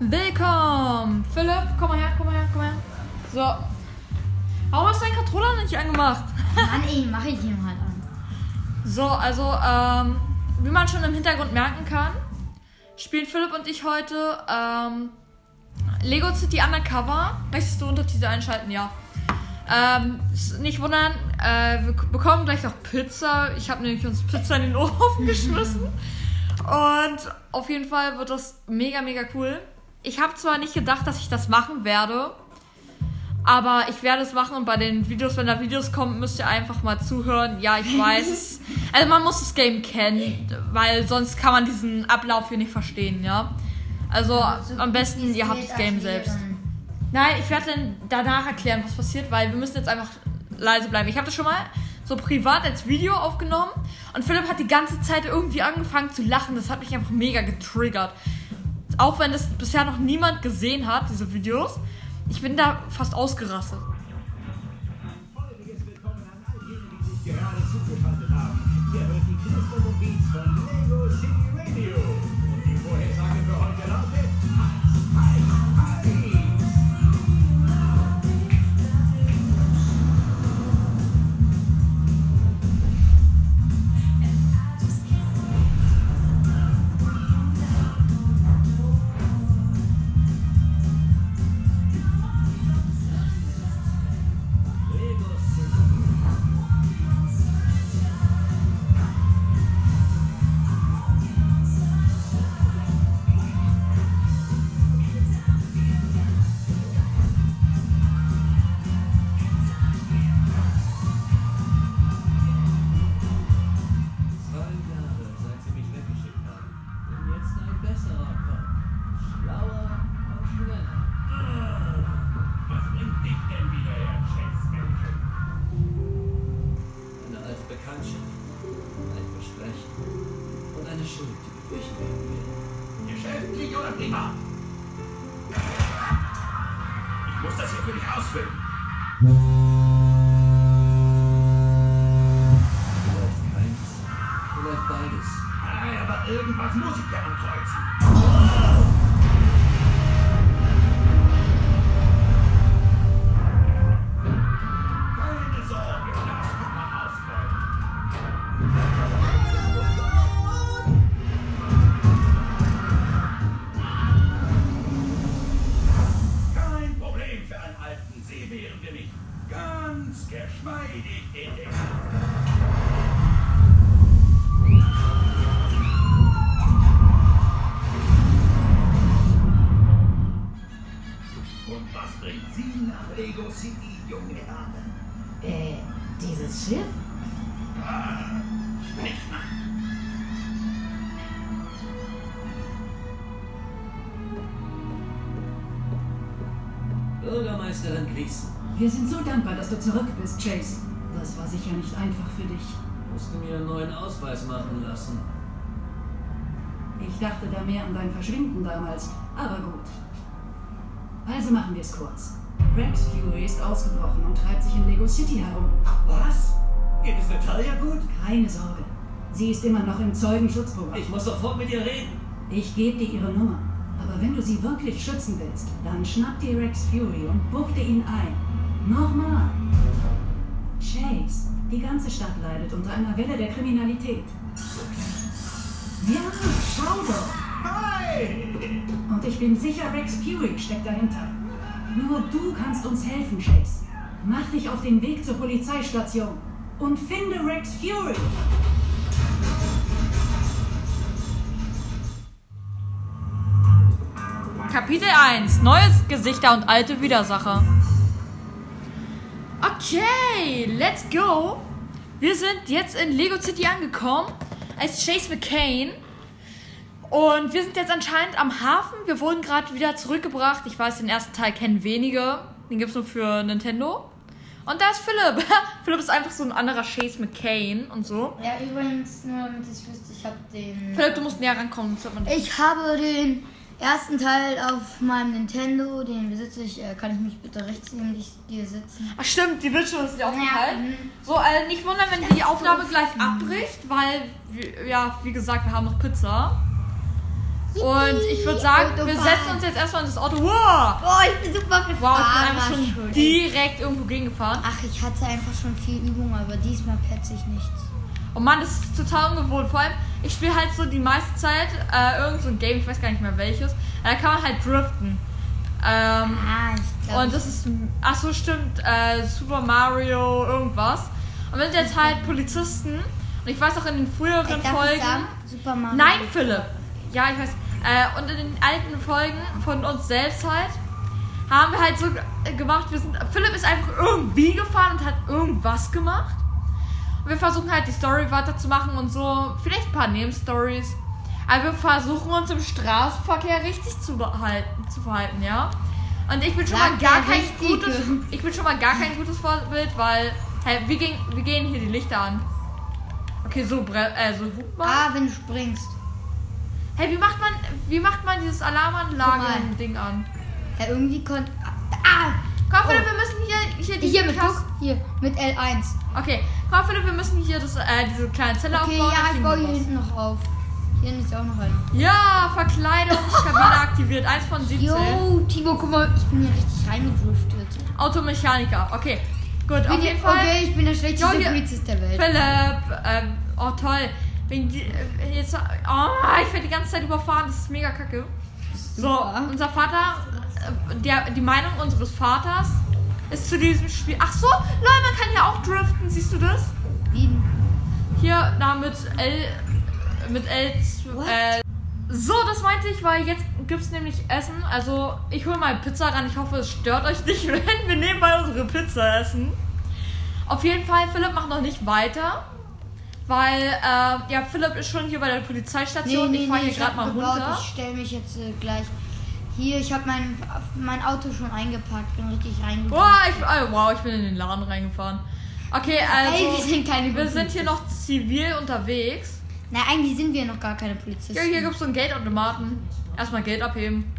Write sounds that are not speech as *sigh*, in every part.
Willkommen! Philipp, komm mal her, komm mal her, komm mal her. So. Warum hast du deinen Controller nicht angemacht? *laughs* Mann, ey, mach ich ihn halt an. So, also, ähm, wie man schon im Hintergrund merken kann, spielen Philipp und ich heute ähm, Lego City Undercover. Möchtest du Untertitel einschalten? Ja. Ähm, nicht wundern, äh, wir bekommen gleich noch Pizza. Ich habe nämlich uns Pizza in den *laughs* Ofen *laughs* geschmissen. Und auf jeden Fall wird das mega, mega cool. Ich habe zwar nicht gedacht, dass ich das machen werde, aber ich werde es machen und bei den Videos, wenn da Videos kommen, müsst ihr einfach mal zuhören. Ja, ich weiß. *laughs* also man muss das Game kennen, weil sonst kann man diesen Ablauf hier nicht verstehen, ja. Also am besten, ihr habt das Game selbst. Nein, ich werde dann danach erklären, was passiert, weil wir müssen jetzt einfach leise bleiben. Ich habe das schon mal so privat als Video aufgenommen und Philipp hat die ganze Zeit irgendwie angefangen zu lachen. Das hat mich einfach mega getriggert. Auch wenn das bisher noch niemand gesehen hat, diese Videos. Ich bin da fast ausgerastet. Herzliches Willkommen an all jene, die sich gerade zugeschaltet Wir sind so dankbar, dass du zurück bist, Chase. Das war sicher nicht einfach für dich. musst du mir einen neuen Ausweis machen lassen. Ich dachte da mehr an dein Verschwinden damals, aber gut. Also machen wir es kurz. Rex Fury ist ausgebrochen und treibt sich in Lego City herum. Was? Geht es Natalia gut? Keine Sorge. Sie ist immer noch im Zeugenschutzprogramm. Ich muss sofort mit ihr reden. Ich gebe dir ihre Nummer. Aber wenn du sie wirklich schützen willst, dann schnapp dir Rex Fury und buchte ihn ein. Nochmal. Chase, die ganze Stadt leidet unter einer Welle der Kriminalität. Ja, schau doch. Hi! Und ich bin sicher, Rex Fury steckt dahinter. Nur du kannst uns helfen, Chase. Mach dich auf den Weg zur Polizeistation und finde Rex Fury. Kapitel 1. Neue Gesichter und alte Widersacher. Okay, let's go. Wir sind jetzt in Lego City angekommen als Chase McCain. Und wir sind jetzt anscheinend am Hafen. Wir wurden gerade wieder zurückgebracht. Ich weiß, den ersten Teil kennen wenige. Den gibt es nur für Nintendo. Und da ist Philipp. *laughs* Philipp ist einfach so ein anderer Chase McCain und so. Ja, übrigens, nur damit ich wüsste, ich habe den. Philipp, du musst näher rankommen. Ich habe den ersten Teil auf meinem Nintendo, den besitze ich. Äh, kann ich mich bitte rechts neben dich, dir sitzen? Ach stimmt, die wird schon ist dir Ja, mhm. So, äh, nicht wundern, wenn die Aufnahme gleich abbricht, weil, wir- ja, wie gesagt, wir haben noch Pizza. Und ich würde sagen, wir Autofahren. setzen uns jetzt erstmal in das Auto. Wow! Boah, ich bin super gefahren. Wow, ich bin einfach schon direkt irgendwo gegengefahren. Ach, ich hatte einfach schon viel Übung, aber diesmal petze ich nichts. Oh Mann, das ist total ungewohnt. Vor allem, ich spiele halt so die meiste Zeit äh, irgend so ein Game, ich weiß gar nicht mehr welches. Da kann man halt driften. Ähm, Ah, ich glaube. und das ist, ach so stimmt, äh, Super Mario irgendwas. Und wir sind jetzt halt Polizisten. Und ich weiß auch in den früheren ich Folgen. Super Mario. Nein, Philipp. Ja, ich weiß. Äh, und in den alten Folgen von uns selbst halt haben wir halt so gemacht. Wir sind, Philipp ist einfach irgendwie gefahren und hat irgendwas gemacht. Und wir versuchen halt die Story weiterzumachen und so. Vielleicht ein paar Nebenstories. Aber wir versuchen uns im Straßenverkehr richtig zu, behalten, zu verhalten, ja. Und ich bin schon Sag mal gar kein Richtige. gutes. Ich bin schon mal gar kein gutes Vorbild, weil. Hey, wie, gehen, wie gehen hier die Lichter an? Okay, so, bre äh, so man. Ah, wenn du springst. Hey, wie macht man, wie macht man dieses Alarmanlagen-Ding an? Ja, irgendwie konnte. Ah! Komm, Oh. wir müssen hier, hier, die Hier mit guck, hier mit L1. Okay, komm, Philipp, wir müssen hier das, äh, diese kleine Zelle Okay, aufbauen. ja, ich baue hier hinten noch auf. Hier ist auch noch einer. Ja, Verkleidungskabine aktiviert. Eins von 17. Yo, Timo, guck mal, ich bin hier richtig reingedriftet. Automechaniker. Okay, gut, auf hier, jeden Fall. Okay, ich bin der schlechteste Jo, Polizist der Welt. Philipp, ähm, oh toll. Wegen die, äh, jetzt, oh, ich werde die ganze Zeit überfahren. Das ist mega kacke. So, Super. unser Vater, äh, der, die Meinung unseres Vaters ist zu diesem Spiel. Ach so, Leute, man kann hier auch driften. Siehst du das? Wie? Hier, da mit L. Mit L. Äh, so, das meinte ich, weil jetzt gibt es nämlich Essen. Also, ich hole mal Pizza ran. Ich hoffe, es stört euch nicht, *laughs* wenn wir nebenbei unsere Pizza essen. Auf jeden Fall, Philipp macht noch nicht weiter. Weil, äh, ja, Philipp ist schon hier bei der Polizeistation. ich fahre hier ich gerade mal runter. Ich stelle mich jetzt äh, gleich hier. Ich habe mein, mein Auto schon eingepackt, bin richtig reingegangen. Wow, ich, oh, wow, ich bin in den Laden reingefahren. Okay, also. Ey, wir sind keine wir sind hier noch zivil unterwegs. Na, eigentlich sind wir noch gar keine Polizisten. Ja, hier gibt es so einen Geldautomaten. Erstmal Geld abheben.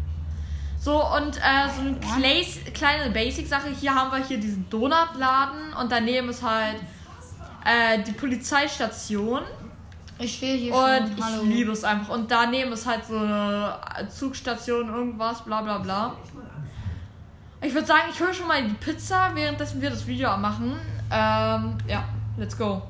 So, und äh, so eine Clays- kleine Basic-Sache. Hier haben wir hier diesen Donutladen und daneben ist halt äh, die Polizeistation. Ich stehe hier Und schon. ich Hallo. liebe es einfach. Und daneben ist halt so eine Zugstation, irgendwas, bla bla bla. Ich würde sagen, ich hole schon mal die Pizza, währenddessen wir das Video machen. Ähm, ja, let's go.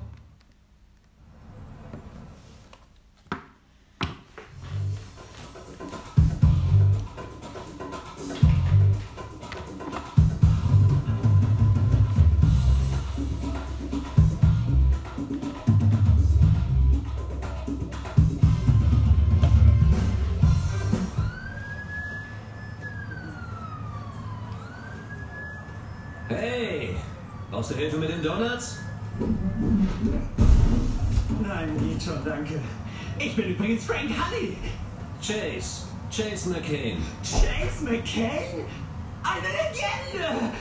Übrigens Frank Honey. Chase, Chase McCain. Chase McCain? Eine Legende!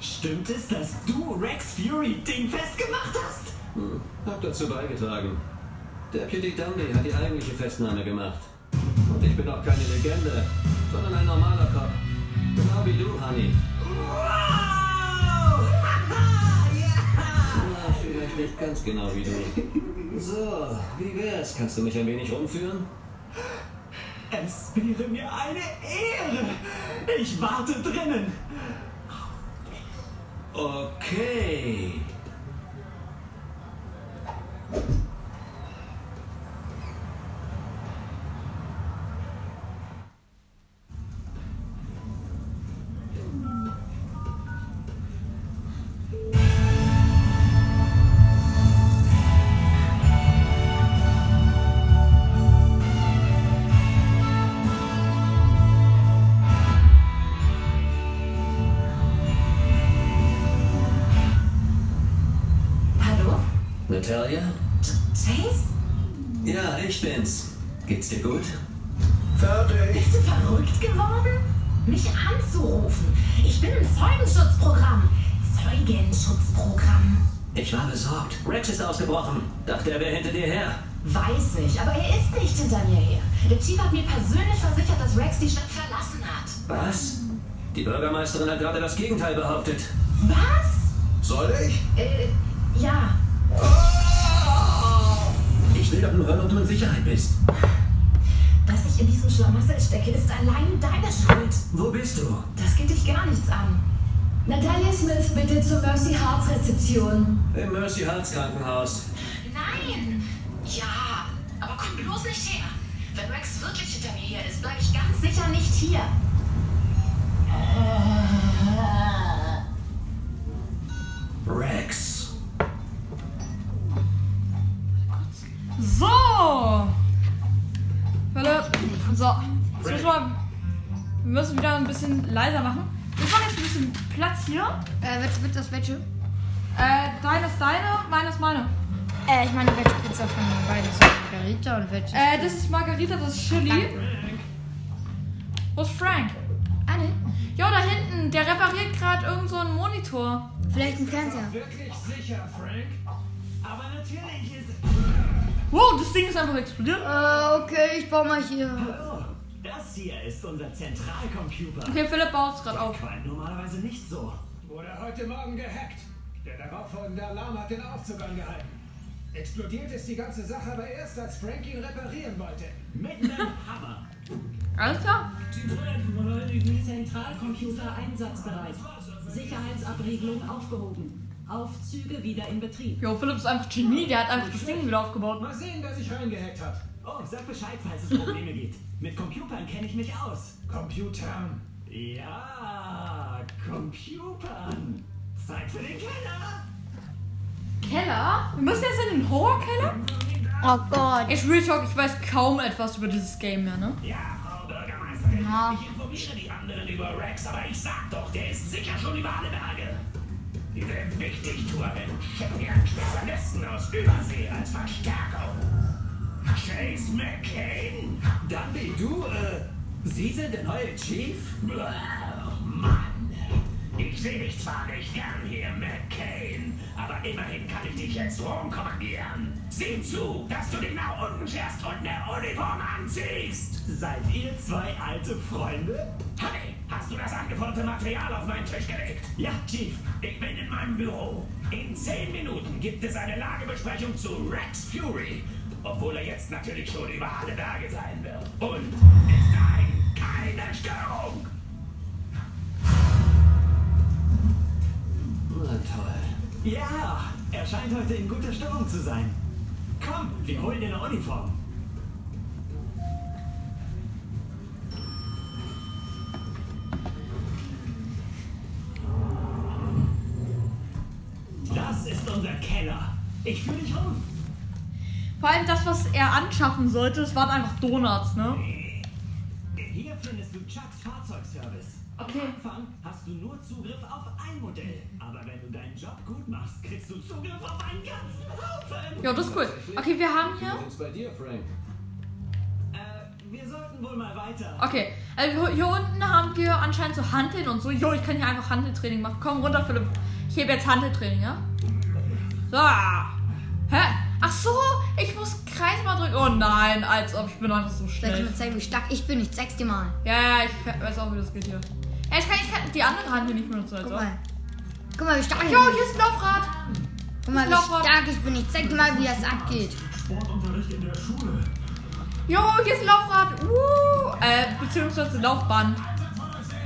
Stimmt es, dass du Rex Fury Ding festgemacht hast? Hm, hab dazu beigetragen. Deputy Dundee hat die eigentliche Festnahme gemacht. Und ich bin auch keine Legende, sondern ein normaler Cop. Genau wie du, Honey. Wow! Nicht ganz genau wie du. So, wie wär's? Kannst du mich ein wenig rumführen? Es wäre mir eine Ehre. Ich warte drinnen. Okay. Natalia? Chase? Ja, ich bin's. Geht's dir gut? Fertig. Bist du verrückt geworden? Mich anzurufen. Ich bin im Zeugenschutzprogramm. Zeugenschutzprogramm. Ich war besorgt. Rex ist ausgebrochen. Dachte, er wäre hinter dir her. Weiß ich, aber er ist nicht hinter mir her. Der Chief hat mir persönlich versichert, dass Rex die Stadt verlassen hat. Was? Die Bürgermeisterin hat gerade das Gegenteil behauptet. Was? Soll ich? Äh, ja. Oh! Ich will doch nur hören, ob du in Sicherheit bist. Dass ich in diesem Schlamassel stecke, ist allein deine Schuld. Wo bist du? Das geht dich gar nichts an. Natalia Smith bitte zur Mercy Hearts Rezeption. Im Mercy Hearts Krankenhaus. Nein! Ja, aber komm bloß nicht her. Wenn Rex wirklich hinter mir her ist, bleibe ich ganz sicher nicht hier. Rex. So. Philipp. So. Jetzt müssen wir, wir müssen wieder ein bisschen leiser machen. Wir machen jetzt ein bisschen Platz hier. Äh, welche wird das welche? Äh, deine ist deine, meine ist meine. Äh, ich meine, welche Pizza von den beiden ist Margarita und welche? Äh, das ist Margarita, das ist Chili. Wo ist Frank? ah, ne. Ja, da hinten. Der repariert gerade irgend so einen Monitor. Vielleicht ein Fernseher. Wirklich sicher, Frank? Aber natürlich ist. Wow, das Ding ist einfach explodiert. Äh, okay, ich baue mal hier. Hallo, das hier ist unser Zentralcomputer. Okay, Philipp baut es gerade auf. Normalerweise nicht so. Wurde heute Morgen gehackt. Der darauffolgende Alarm hat den Aufzug angehalten. Explodiert ist die ganze Sache aber erst, als Frank ihn reparieren wollte. Mit einem *laughs* Hammer. Alles klar. Zentralcomputer einsatzbereit. Sicherheitsabriegelung aufgehoben. Aufzüge wieder in Betrieb. Jo, Philipp ist einfach Genie. Der hat einfach das Ding wieder aufgebaut. Mal sehen, wer sich reingehackt hat. Oh, sag Bescheid, falls es Probleme gibt. Mit Computern kenne ich mich aus. Computern. Ja, Computern. Zeit für den Keller. Keller? Wir müssen jetzt in den Horrorkeller? Oh Gott. Ich Real Talk, ich weiß kaum etwas über dieses Game mehr, ne? Ja, Frau Bürgermeisterin. Ja. Ich informiere die anderen über Rex, aber ich sag doch, der ist sicher schon über alle Berge. Diese Wichtigtuerin schickt mir einen Spezialisten aus Übersee als Verstärkung. Chase McCain? Dundee, du, äh, Sie sind der neue Chief? Oh, Mann. Ich sehe dich zwar nicht gern hier, McCain, aber immerhin kann ich dich jetzt rumkommandieren. Sieh zu, dass du dich nach unten scherst und eine Uniform anziehst. Seid ihr zwei alte Freunde? Honey, hast du das angeforderte Material auf meinen Tisch gelegt? Ja, Chief, ich bin in meinem Büro. In zehn Minuten gibt es eine Lagebesprechung zu Rex Fury. Obwohl er jetzt natürlich schon über alle Berge sein wird. Und bis dahin keine Störung. Toll. Ja, er scheint heute in guter Stimmung zu sein. Komm, wir holen dir eine Uniform. Das ist unser Keller. Ich führe dich rum. Vor allem das, was er anschaffen sollte, das waren einfach Donuts, ne? Hier findest du Chucks Fahrzeugservice. Am Okay. Anfang hast du nur Zugriff auf ein Modell. Aber wenn du deinen Job gut machst, kriegst du Zugriff auf einen ganzen Haufen. Ja, das ist cool. Okay, wir haben hier. bei dir, Frank? Äh, wir sollten wohl mal weiter. Okay, also hier unten haben wir anscheinend so Hanteln und so. Jo, ich kann hier einfach Hanteltraining machen. Komm runter, Philipp. Ich hebe jetzt Hanteltraining, ja? So. Hä? Ach so, ich muss Kreis mal drücken. Oh nein, als ob ich bin einfach so Soll ich schnell. dir zeigen, wie stark ich bin? Ich zeig's dir mal. Ja, ja, ich weiß auch, wie das geht hier. Ich kann, ich kann die andere Hand hier nicht benutzen, also. Guck mal. Guck mal, wie stark ich Jo, bin. hier ist ein Laufrad. Guck mal, wie Laufrad. stark ich bin. Ich zeig dir mal, wie das abgeht. Sportunterricht in der Schule. Jo, hier ist ein Laufrad. Uh, äh, beziehungsweise Laufband.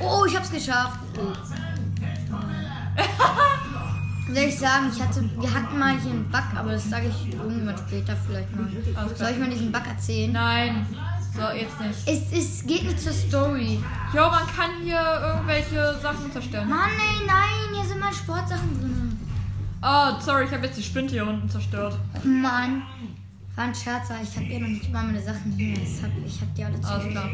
Oh, ich hab's geschafft. Oh. *laughs* Soll ich sagen, ich hatte, wir hatten mal hier einen Bug, aber das sage ich irgendwann später vielleicht mal. Soll ich mal diesen Bug erzählen? Nein. So, jetzt nicht. Es, es geht nicht zur Story. Jo, man kann hier irgendwelche Sachen zerstören. Mann, ey, nein, hier sind mal Sportsachen drin. Oh, sorry, ich habe jetzt die Spinte hier unten zerstört. Mann. War ein Scherz, aber ich habe ja noch nicht mal meine Sachen hier. Das hab, ich hab die alle zu. Alles klar.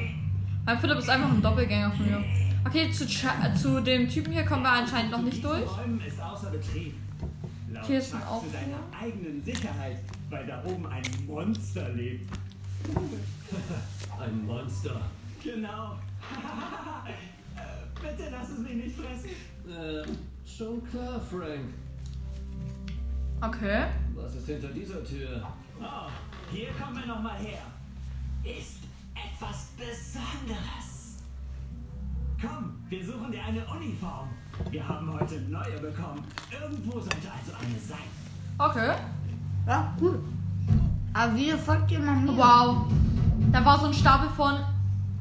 Mein Philipp ist einfach ein Doppelgänger von mir. Okay, zu, äh, zu dem Typen hier kommen wir anscheinend noch nicht durch. Räumen ist außer Betrieb. Laut Hier ist ein deiner eigenen Sicherheit, weil da oben ein Monster lebt. *laughs* Ein Monster. Genau. *laughs* Äh, Bitte lass es mich nicht fressen. Äh, schon klar, Frank. Okay. Was ist hinter dieser Tür? Oh, hier kommen wir noch mal her. Ist etwas Besonderes. Komm, wir suchen dir eine Uniform. Wir haben heute neue bekommen. Irgendwo sollte also eine sein. Okay. Ja, cool. Aber wieso folgt ihr mal mir? Wow. Da war so ein Stapel von.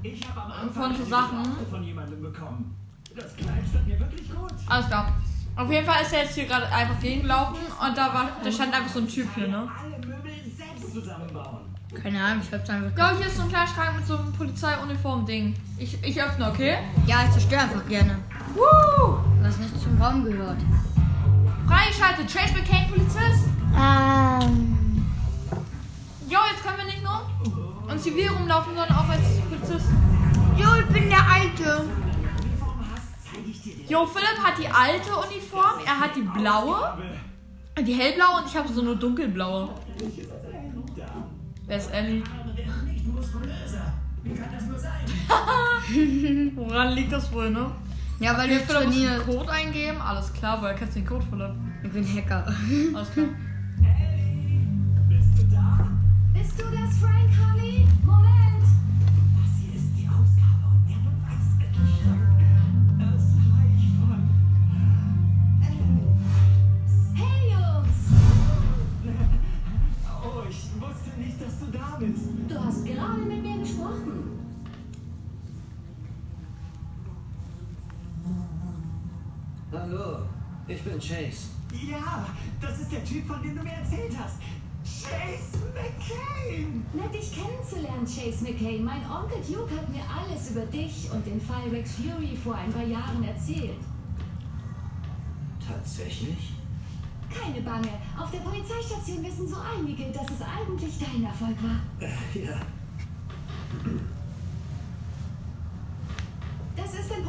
Ich habe am Anfang Von so Sachen. Von jemandem bekommen. Das Kleid stand mir wirklich gut. Alles klar. Auf jeden Fall ist er jetzt hier gerade einfach gegengelaufen und da war, da stand einfach so ein Typ hier, ne? Alle Möbel selbst zusammenbauen. Keine Ahnung, ich hab's einfach. Ja, hier ist so ein kleiner Schrank mit so einem Polizeiuniform-Ding. Ich, ich öffne, okay? Ja, ich zerstöre einfach gerne. Woo! Was nicht zum Raum gehört. Freigeschaltet. Chase McCain, Polizist. Ähm. Jo, jetzt können wir nicht nur in Zivil rumlaufen, sondern auch als Polizist. Jo, ich bin der Alte. Jo, Philipp hat die alte Uniform, er hat die blaue, die hellblaue und ich habe so eine dunkelblaue. Wer ist Ellie? *laughs* Woran liegt das wohl, ne? Ja, weil du Philipp den trainierst. Code eingeben. Alles klar, kennst du den Code, Philipp? Ich bin Hacker. Alles klar. Bist du da? Bist du das, Frank Honey? Moment. Das hier ist die Ausgabe und der Beweismittel. Das Reich von. Hey, Jungs. Oh, ich wusste nicht, dass du da bist. Du hast gerade mit mir gesprochen. Hallo, ich bin Chase. Ja, das ist der Typ, von dem du mir erzählt hast. Chase McCain! Nett, dich kennenzulernen, Chase McCain. Mein Onkel Duke hat mir alles über dich und den Fall Rex Fury vor ein paar Jahren erzählt. Tatsächlich? Keine Bange. Auf der Polizeistation wissen so einige, dass es eigentlich dein Erfolg war. Äh, ja. Das ist ein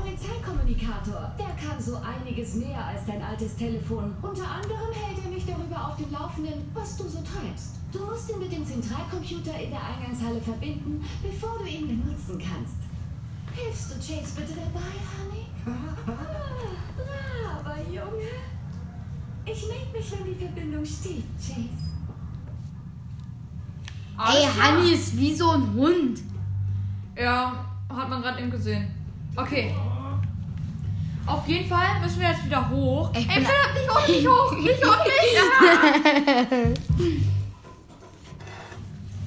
Polizeikommunikator. Der kann so einiges mehr als dein altes Telefon. Unter anderem hält er mich darüber auf dem Laufenden, was du so treibst. Du musst ihn mit dem Zentralcomputer in der Eingangshalle verbinden, bevor du ihn benutzen kannst. Hilfst du Chase bitte dabei, Honey? Ah, braver Junge. Ich melde mich, wenn die Verbindung steht, Chase. Ey, Alles klar. Honey ist wie so ein Hund. Ja, hat man gerade eben gesehen. Okay. Auf jeden Fall müssen wir jetzt wieder hoch. Ich Ey, Philipp, nicht hoch, nicht *laughs* hoch, nicht hoch, nicht. *laughs*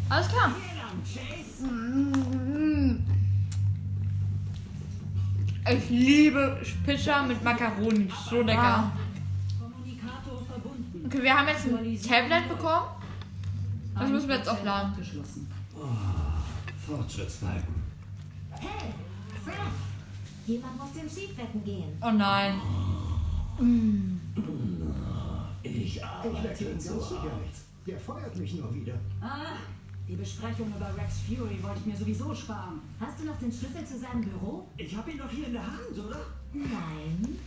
Ja. Alles klar. Ich liebe Pizza mit Macaroni. So lecker. Kommunikator verbunden. Okay, wir haben jetzt ein Tablet bekommen. Das müssen wir jetzt aufladen. Abgeschlossen. Fortschrittsbalken. Hey, Frank. Jemand muss dem Schiefwetten gehen. Oh nein. Ich Ich arbeite sicher Arbeit. nicht. Der feuert mich nur wieder. Ah, die Besprechung über Rex Fury wollte ich mir sowieso sparen. Hast du noch den Schlüssel zu seinem Büro? Ich habe ihn doch hier in der Hand, oder? Nein.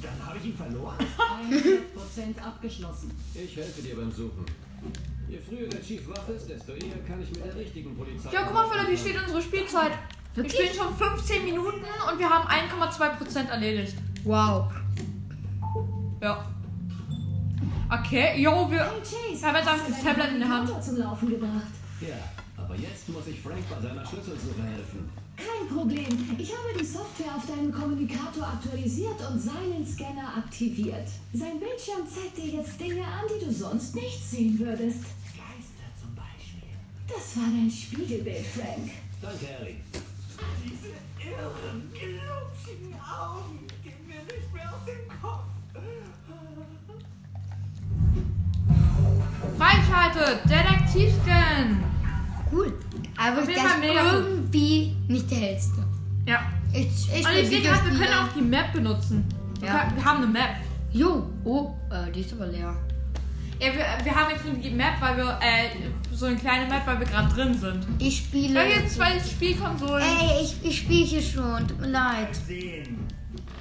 Dann habe ich ihn verloren. *laughs* 100% abgeschlossen. Ich helfe dir beim Suchen. Je früher der Chief wach ist, desto eher kann ich mit der richtigen Polizei. Ja, guck mal, Philipp, hier steht unsere Spielzeit. Wir Wirklich? spielen schon 15 Minuten und wir haben 1,2% erledigt. Wow. Ja. Okay, jo, wir. Hey Chase, Wir haben jetzt das Tablet in der Hand. Zum Laufen gebracht. Ja, aber jetzt muss ich Frank bei seiner Schlüsselsuche helfen. Kein Problem. Ich habe die Software auf deinem Kommunikator aktualisiert und seinen Scanner aktiviert. Sein Bildschirm zeigt dir jetzt Dinge an, die du sonst nicht sehen würdest. Geister zum Beispiel. Das war dein Spiegelbild, Frank. Danke, Harry. Diese irren, glubschigen Augen gehen mir nicht mehr aus dem Kopf. Freigeschaltet! Detektivscan! Cool. Aber das cool. irgendwie nicht der hellste. Ja. Ich, ich Und ich sehe gerade, wir können auch die Map benutzen. Wir, Ja. wir haben eine Map. Jo, oh, äh, die ist aber leer. Ja, wir, wir haben jetzt nur die Map, weil wir, äh, so eine kleine Map, weil wir gerade drin sind. Ich spiele. Da gibt zwei Spielkonsolen. Ey, ich, ich spiele hier schon. Tut mir leid. Sehen.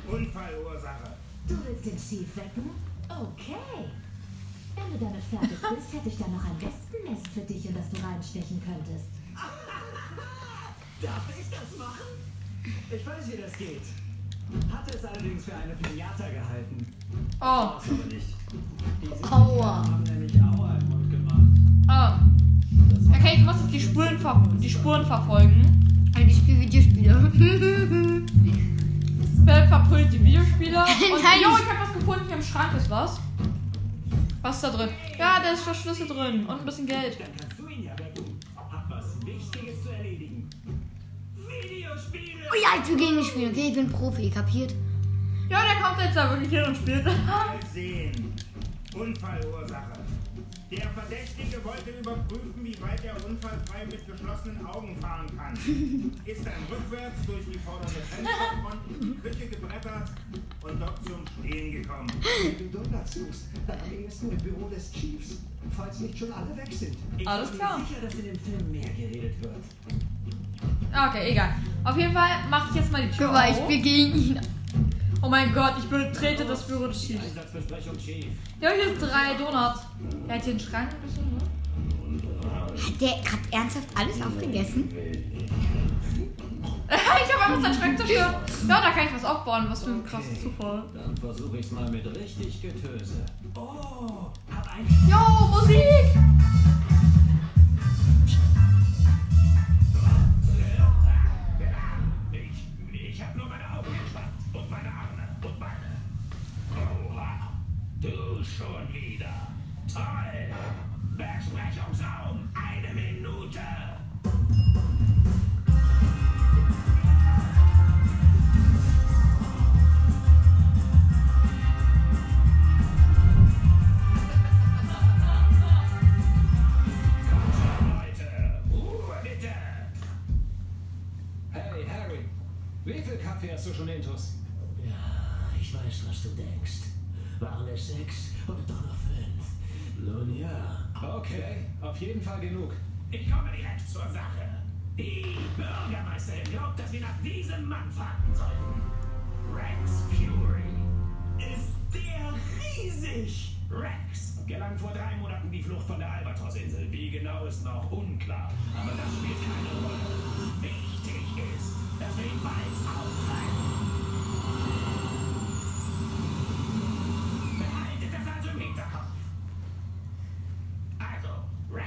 Unfallursache. Du willst den Chief wecken? Okay. Wenn du damit fertig bist, hätte ich da noch ein Wespennest für dich, in das du reinstechen könntest. *laughs* Darf ich das machen? Ich weiß, wie das geht. Hatte es allerdings für eine Pinata gehalten. Oh, Aua. haben nämlich Aua im Mund gemacht. oh. Okay, ich muss jetzt die Spuren, ver die Spuren verfolgen. Also ich spiele Videospiele. *laughs* Philipp verprügelt die Videospiele. *laughs* Und Nein. jo, ich habe was gefunden. Hier im Schrank ist was. Was ist da drin? Ja, da ist Verschlüsse drin und ein bisschen Geld. Ja, ich will gegen dich spielen, okay? Ich bin Profi, kapiert? Ja, der kommt jetzt da wirklich hin und spielt. Mal sehen. Unfallursache. Der Verdächtige wollte überprüfen, wie weit er unfallfrei mit geschlossenen Augen fahren kann. Ist dann rückwärts durch die vordere Fensterfront in die Küche gebrettert und dort zum Stehen gekommen. Wenn du Donuts suchst, dann am ehesten im Büro des Chiefs, falls nicht schon alle weg sind. Ich Alles bin klar. mir sicher, dass in dem Film mehr geredet wird. Okay, egal. Auf jeden Fall mache ich jetzt mal die Tür Guck mal, ich gegen ihn. Oh mein Gott, ich betrete das Büro des Chiefs. Chief. Ja, hier sind drei Donuts. Er hat hier einen Schrank ein bisschen, ne? Hat der gerade ernsthaft alles aufgegessen? *laughs* ich habe einfach seinen Schrank zerstört. Ja, da kann ich was aufbauen. Was für ein krasses Zufall. Dann versuche ich's mal mit richtig Getöse. Oh, hab ein Jo, Musik! Besprechungsraum, eine Minute. Leute, Ruhe bitte. Hey, Harry. Wie viel Kaffee hast du schon intus? Ja, ich weiß, was du denkst. Waren es sechs oder doch noch fünf? Nun ja. Okay, auf jeden Fall genug. Ich komme direkt zur Sache. Die Bürgermeisterin glaubt, dass wir nach diesem Mann fragen sollten. Rex Fury. Ist der riesig? Rex gelang vor drei Monaten die Flucht von der Albatrossinsel. Wie genau ist noch unklar. Aber das spielt keine Rolle. Wichtig ist, dass wir ihn bald auftreiben.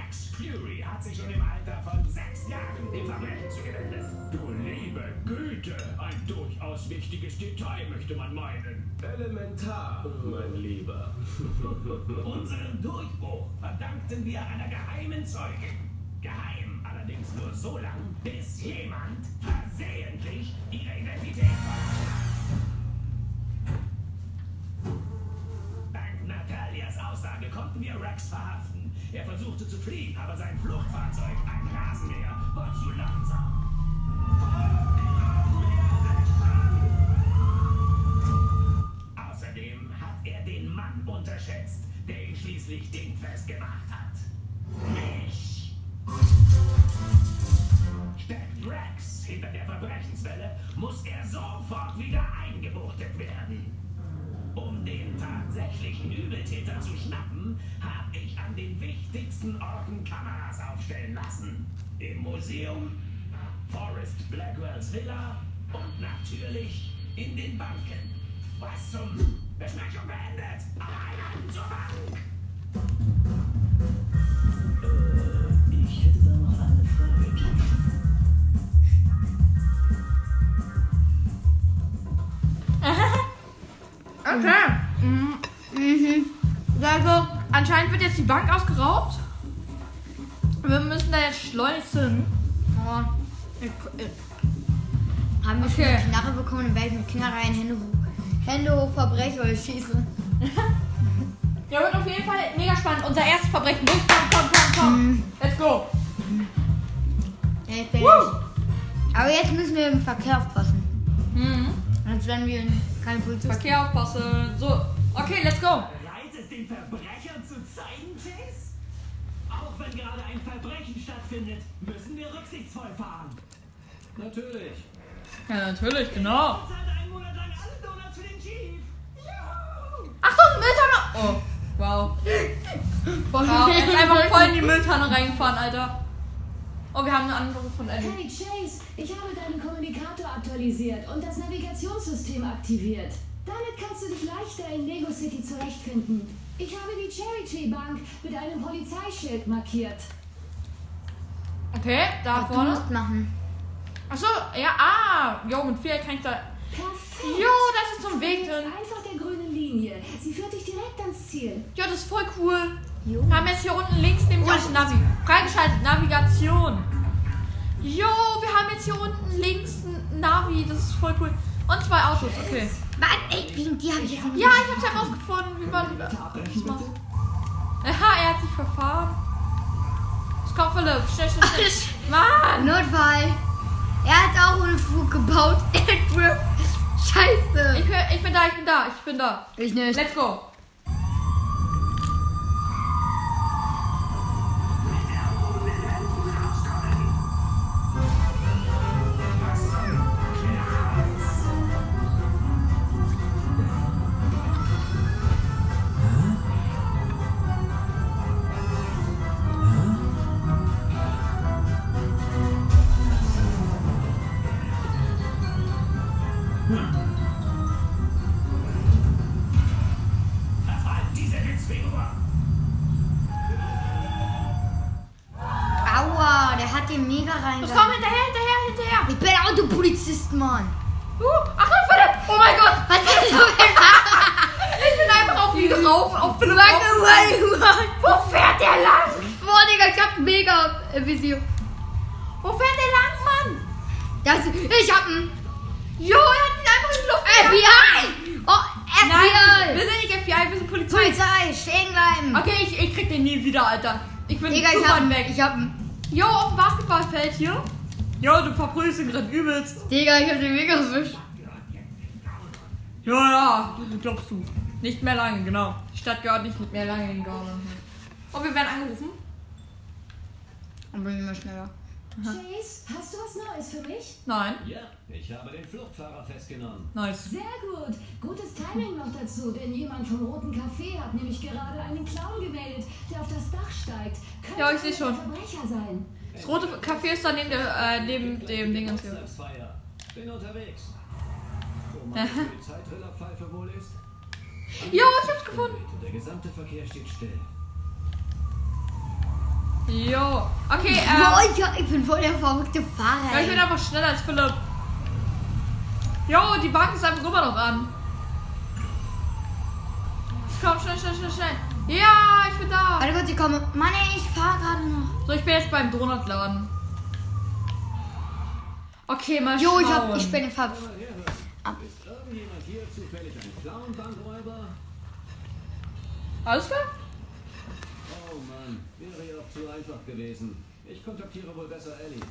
Rex Fury hat sich schon im Alter von sechs Jahren dem Verbrechen zugewendet. Du liebe Güte, ein durchaus wichtiges Detail möchte man meinen. Elementar, mein Lieber. *laughs* *laughs* Unseren Durchbruch verdankten wir einer geheimen Zeugin. Geheim allerdings nur so lang, bis jemand versehentlich ihre Identität verraten hat. Dank Natalias Aussage konnten wir Rex verhaften. Er versuchte zu fliehen, aber sein Fluchtfahrzeug, ein Rasenmäher, war zu langsam. Außerdem hat er den Mann unterschätzt, der ihn schließlich dingfest gemacht hat. Mich. Steckt Rex hinter der Verbrechenswelle, muss er sofort wieder eingebuchtet werden. Um den tatsächlichen Übeltäter zu schnappen, habe ich an den wichtigsten Orten Kameras aufstellen lassen. Im Museum, Forrest Blackwells Villa und natürlich in den Banken. Was zum Besprechung beendet. Allein zur Bank. Ich hätte da noch eine Frage, Chief. *laughs* Okay. Mhm. Also, anscheinend wird jetzt die Bank ausgeraubt. Wir müssen da jetzt schleunigst hin. Oh, ich, ich, haben wir schon Okay. eine Knarre bekommen, dann werde ich mit Knarre in Hände hoch. Hände hoch verbrechen oder schießen. *laughs* Ja, wird auf jeden Fall mega spannend. Unser erstes Verbrechen. Los, komm, komm, komm, komm. Let's go. Ja, ich bin nicht. Aber jetzt müssen wir im Verkehr aufpassen. Mhm. Sonst werden wir keine Polizei. Verkehr aufpassen. So, okay, let's go. Bereit es den Verbrechern zu zeigen, Chase? Auch wenn gerade ein Verbrechen stattfindet, müssen wir rücksichtsvoll fahren. Natürlich. Ja, natürlich, genau. Achtung, Mülltonne. Oh, wow. *laughs* Wow, ist einfach voll in die *laughs* Mülltonne reingefahren, Alter. Oh, wir haben eine Antwort von Ellie. Hey Chase, ich habe deinen Kommunikator aktualisiert und das Navigationssystem aktiviert. Damit kannst du dich leichter in Lego City zurechtfinden. Ich habe die Cherry Tree Bank mit einem Polizeischild markiert. Okay, da Du vorne. musst machen. Achso, ja, ah. Jo, mit Viereck kann ich da. Perfekt. Jo, das ist zum Weg drin. Einfach der grünen Linie. Sie führt dich direkt ans Ziel. Ja, das ist voll cool. Jo. Wir haben jetzt hier unten links nämlich auch Navi. Freigeschaltet, Navigation. Jo, wir haben jetzt hier unten links ein Navi. Das ist voll cool. Und zwei Autos, okay. Mann, ey, wegen dir habe ich jetzt Ja, ich hab's herausgefunden, wie man das macht. Aha, er hat sich verfahren. Es kommt Philipp, schnell, schnell, schnell. Mann! Notfall. Er hat auch einen Flug gebaut. *laughs* Scheiße. Ich ich bin da, ich bin da, ich bin da. Ich nicht. Let's go. Wo fährt der lang? Boah, Digga, ich hab mega äh, Visier. Wo fährt der lang, Mann? Das, ich hab ein Jo, er hat ihn einfach in die Luft. FBI. Oh, Nein, wir FBI. sind nicht FBI, wir sind Polizei. Polizei, stehen bleiben. Okay, ich, ich krieg den nie wieder, Alter. Ich bin Digga, ich hab, weg. ich hab Jo, auf dem Basketballfeld hier. Jo, du verprügelst ihn gerade übelst. Digga, ich hab den mega erwischt. Ja, ja, du glaubst du. Nicht mehr lange, genau. Die Stadt gehört nicht mehr lange in Garland. Oh, wir werden angerufen. Und bin immer schneller. Chase, hast du was Neues für mich? Nein. Ja, ich habe den Fluchtfahrer festgenommen. Nice. Sehr gut. Gutes Timing noch dazu, denn jemand vom Roten Café hat nämlich gerade einen Clown gemeldet, der auf das Dach steigt. Könnte Ja, ich seh einer schon. Verbrecher sein. Das rote Café ist da neben, der, äh, neben dem Ding. hier. Geburtstagsfeier. Bin unterwegs. Wo *laughs* meine Polizeitrillerpfeife wohl ist? Jo, ich hab's gefunden. Der gesamte Verkehr steht still. Jo. Okay, Boah, ähm. ich, hab- ich bin voll der verrückte Ja, Fahrer. ich bin einfach schneller als Philipp. Jo, die Bank ist einfach immer noch an. Komm, schnell, schnell, schnell, schnell. Ja, ich bin da. Warte kurz, ich komme. Mann, ey, ich fahr gerade noch. So, ich bin jetzt beim Donutladen. Okay, mal Jo, schauen. ich hab, ich bin in Farbe. Ist irgendjemand hier zufällig ein Clown-Bankräuber? Alles klar? Oh Mann, wäre ja auch zu einfach gewesen. Ich kontaktiere wohl besser Ellie.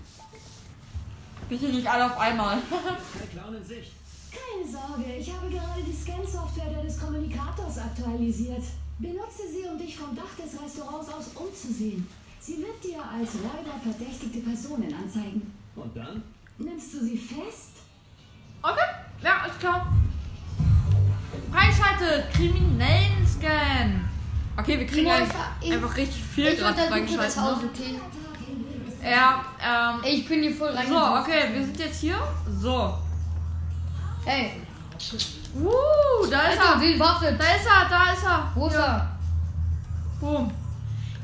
Bitte nicht alle auf einmal. *laughs* Kein Clown in Sicht. Keine Sorge, ich habe gerade die Scan-Software des Kommunikators aktualisiert. Benutze sie, um dich vom Dach des Restaurants aus umzusehen. Sie wird dir als Räuber verdächtigte Personen anzeigen. Und dann? Nimmst du sie fest? Okay, ja, ist klar. Freischaltet, kriminellen Scan. Okay, wir kriegen ich- einfach richtig viel Ich gerade Ne? okay? Ja, ähm. Ich bin hier voll rein. So, okay, wir sind jetzt hier. So. Hey, Uh, da ist Alter, er. Waffe. Da ist er, da ist er. Wo ist er? Boom.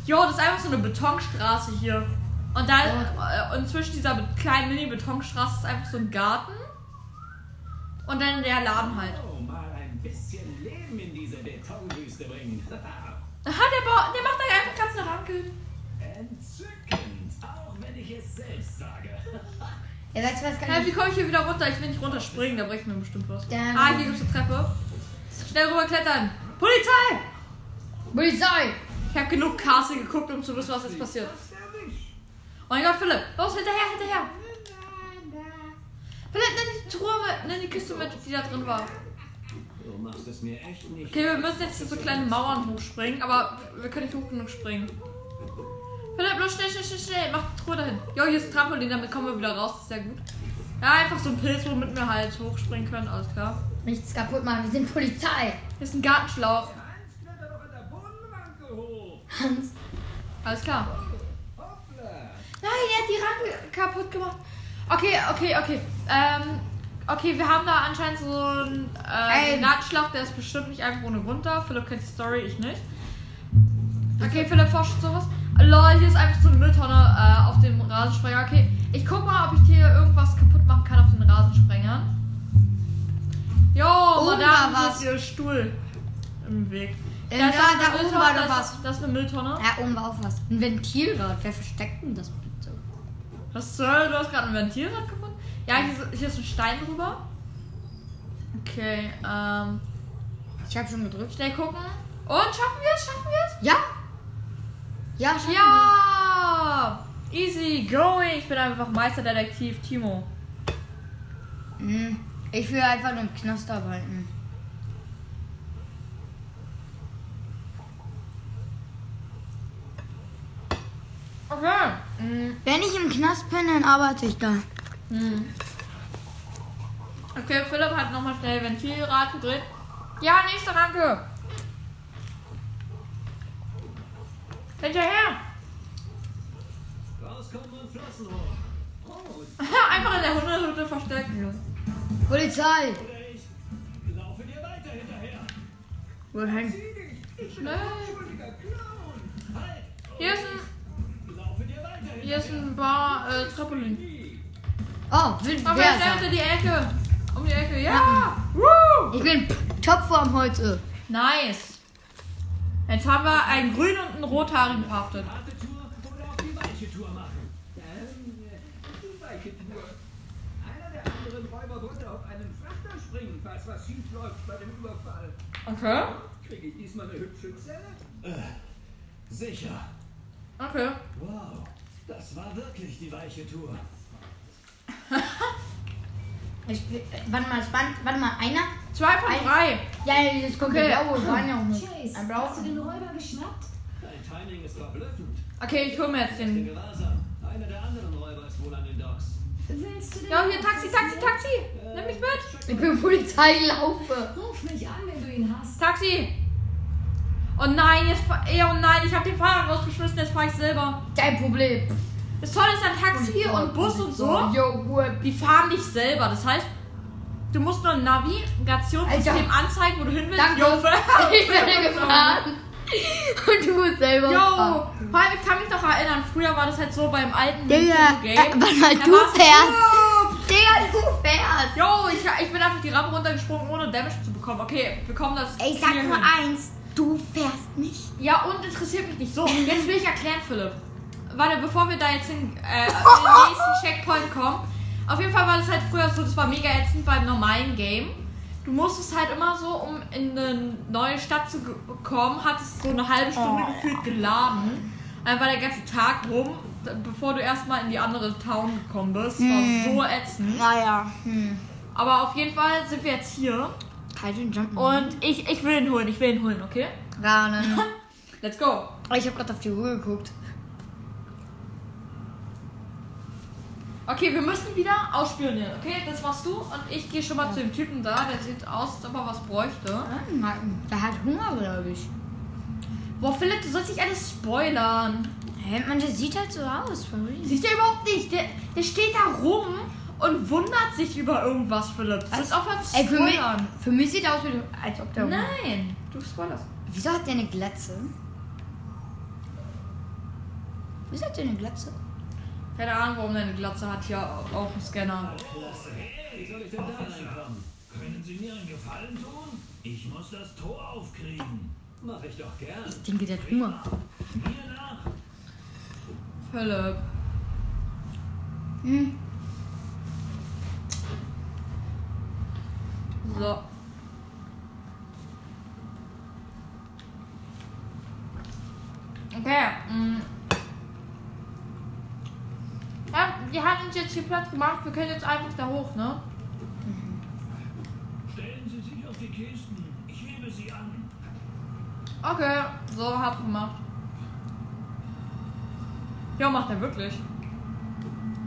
Jo, das ist einfach so eine Betonstraße hier. Und da äh, und zwischen dieser kleinen Mini-Betonstraße ist einfach so ein Garten. Und dann der Laden halt. Aha, der, ba der macht da einfach ganz eine Ranke. Entzückend, auch wenn ich es selbst sage. Ja, weißt du was, kann wie ich... komme ich hier wieder runter? Ich will nicht runterspringen, da bricht mir bestimmt was. Dann- Ah, hier gibt's eine Treppe. Schnell rüberklettern. Polizei! Polizei! Ich habe genug Casting geguckt, um zu wissen, was jetzt passiert. Oh mein Gott, Philipp, los, hinterher, hinterher. Philipp, nimm die Truhe mit, nimm die Kiste mit, die da drin war. Du machst es mir echt nicht. Okay, wir müssen jetzt hier so kleine Mauern hochspringen, aber wir können nicht hoch genug springen. Philipp, los, schnell, schnell, schnell, schnell, mach die Truhe dahin. Jo, hier ist ein Trampolin, damit kommen wir wieder raus, das ist sehr gut. Ja, einfach so ein Pilz, womit wir halt hochspringen können, alles klar. Nichts kaputt machen, wir sind Polizei. Hier ist ein Gartenschlauch, Hans klettert doch an der Bodenranke hoch. Hans. alles klar. Hoppla. Nein, er hat die Ranke kaputt gemacht. Okay, okay, okay. Ähm, okay, wir haben da anscheinend so einen äh. Gartenschlauch, der ist bestimmt nicht einfach ohne Grund da. Philipp kennt die Story, ich nicht. Okay, Philipp forscht sowas. Lol, hier ist einfach so eine Mülltonne äh, auf dem Rasensprenger. Okay, ich guck mal, ob ich hier irgendwas kaputt machen kann auf den Rasensprengern. Jo, Oben Madame, war hier was. Stuhl. im Weg. Da ist da- da oben war doch ist- Das ist eine Mülltonne. Ja, oben war auch was. Ein Ventilrad. Wer versteckt denn das bitte? Was soll? Du hast gerade ein Ventilrad gefunden? Ja, hier ist, hier ist ein Stein drüber. Okay, ähm. Ich habe schon gedrückt. Schnell gucken. Und schaffen wir es? Schaffen wir es? Ja. Ja, schon. Ja! Easy going. Ich bin einfach Meisterdetektiv Timo. Hm, Ich will einfach nur im Knast arbeiten. Okay. Wenn ich im Knast bin, dann arbeite ich da. Mm. Okay, Philipp hat nochmal schnell Ventilrad gedreht. Ja, nächste Ranke. Hinterher. *laughs* Einfach in der Hundehütte verstecken. Polizei! Oder ich laufe dir weiter hinterher. Wohin? Schnell. Hier ist ein, Laufe dir weiter hinterher. hier ist ein Bar äh, Trampolin. Oh, will Aber wer er schnell sein? hinter die Ecke. Um die Ecke. Ja. Woo. Ich bin Topform heute. Nice. Jetzt haben wir einen grün und einen rothaarigen verhaftet. Harte Tour oder auf die weiche Tour machen. Ähm, die weiche Tour. Einer der anderen Räuber wollte auf einen Frachter springen, falls was schief läuft bei dem Überfall. Okay. Kriege ich diesmal eine hübsche Zelle? Sicher. Okay. Wow. Das war wirklich die weiche Tour. *laughs* Ich, äh, warte mal, es waren, warte mal, einer? Zwei von Ein- drei. Ja, das kommt Okay. der blaue, waren ja auch nicht. Chase, Ein hast du den Räuber geschnappt? Dein Timing ist verblüffend. Okay, ich hol mir jetzt Den. Einer der anderen Räuber ist wohl an den Docks. Willst du den Ja, hier Taxi, Taxi, Taxi. Nimm mich mit. Ich bin Polizei, laufe. Ruf mich an, wenn du ihn hast. Taxi. Oh nein, jetzt oh nein, ich habe den Fahrer rausgeschmissen, jetzt fahre ich selber. Dein Problem. Das Tolle ist an Taxi und Bus und so, die fahren nicht selber. Das heißt, du musst nur ein Navigationssystem Alter. anzeigen, wo du hin willst. Danke. *laughs* Ich werde gefahren. Und du musst selber Jo, fahren. vor allem, ich kann mich noch erinnern, früher war das halt so beim alten Digga, Game. äh, warte mal, Da du fährst. Jo, Digga, du fährst. Jo, ich, ich bin einfach die Rampe runtergesprungen, ohne Damage zu bekommen. Okay, wir kommen das Ey, ich sag nur hin. eins. Du fährst nicht. Ja, und interessiert mich nicht. So, jetzt will ich erklären, Philipp. Warte, bevor wir da jetzt hin, äh, in den *laughs* nächsten Checkpoint kommen. Auf jeden Fall war das halt früher so, das war mega ätzend beim normalen Game. Du musstest halt immer so, um in eine neue Stadt zu kommen, hat es so eine halbe Stunde Oh. gefühlt geladen. Dann war der ganze Tag rum, bevor du erstmal in die andere Town gekommen bist. Das war so ätzend. Naja. Hm. Aber auf jeden Fall sind wir jetzt hier. Kaijin Jump. Und ich, ich will ihn holen, ich will ihn holen, okay? Ranen. *laughs* Let's go. Ich habe gerade auf die Uhr geguckt. Okay, wir müssen wieder ausspionieren, okay? Das machst du und ich gehe schon mal zu dem Typen da, der sieht aus, als ob er was bräuchte. Der hat Hunger, glaube ich. Boah, Philipp, du sollst nicht alles spoilern. Hä, man, der sieht halt so aus. for real. Siehst du überhaupt nicht? Der, der steht da rum und wundert sich über irgendwas, Philipp. Das ist aufhört zu Ey, für mich, spoilern. für mich sieht er aus, wie als ob der. Nein, du spoilerst. Wieso hat der eine Glatze? Wieso hat der eine Glatze? Keine Ahnung, warum deine Glatze hat hier auch einen Scanner. Wie soll ich denn da reinkommen? Können Sie mir einen Gefallen tun? Ich muss das Tor aufkriegen. Mach ich doch gern. Ich denke, der hat Hunger. Mir nach. Philipp. Hm. So. Okay. mm. Ja, wir haben uns jetzt hier Platz gemacht. Wir können jetzt einfach da hoch, ne? Stellen Sie sich auf die Kisten. Ich hebe sie an. Okay. So, hab gemacht. Ja, macht er wirklich.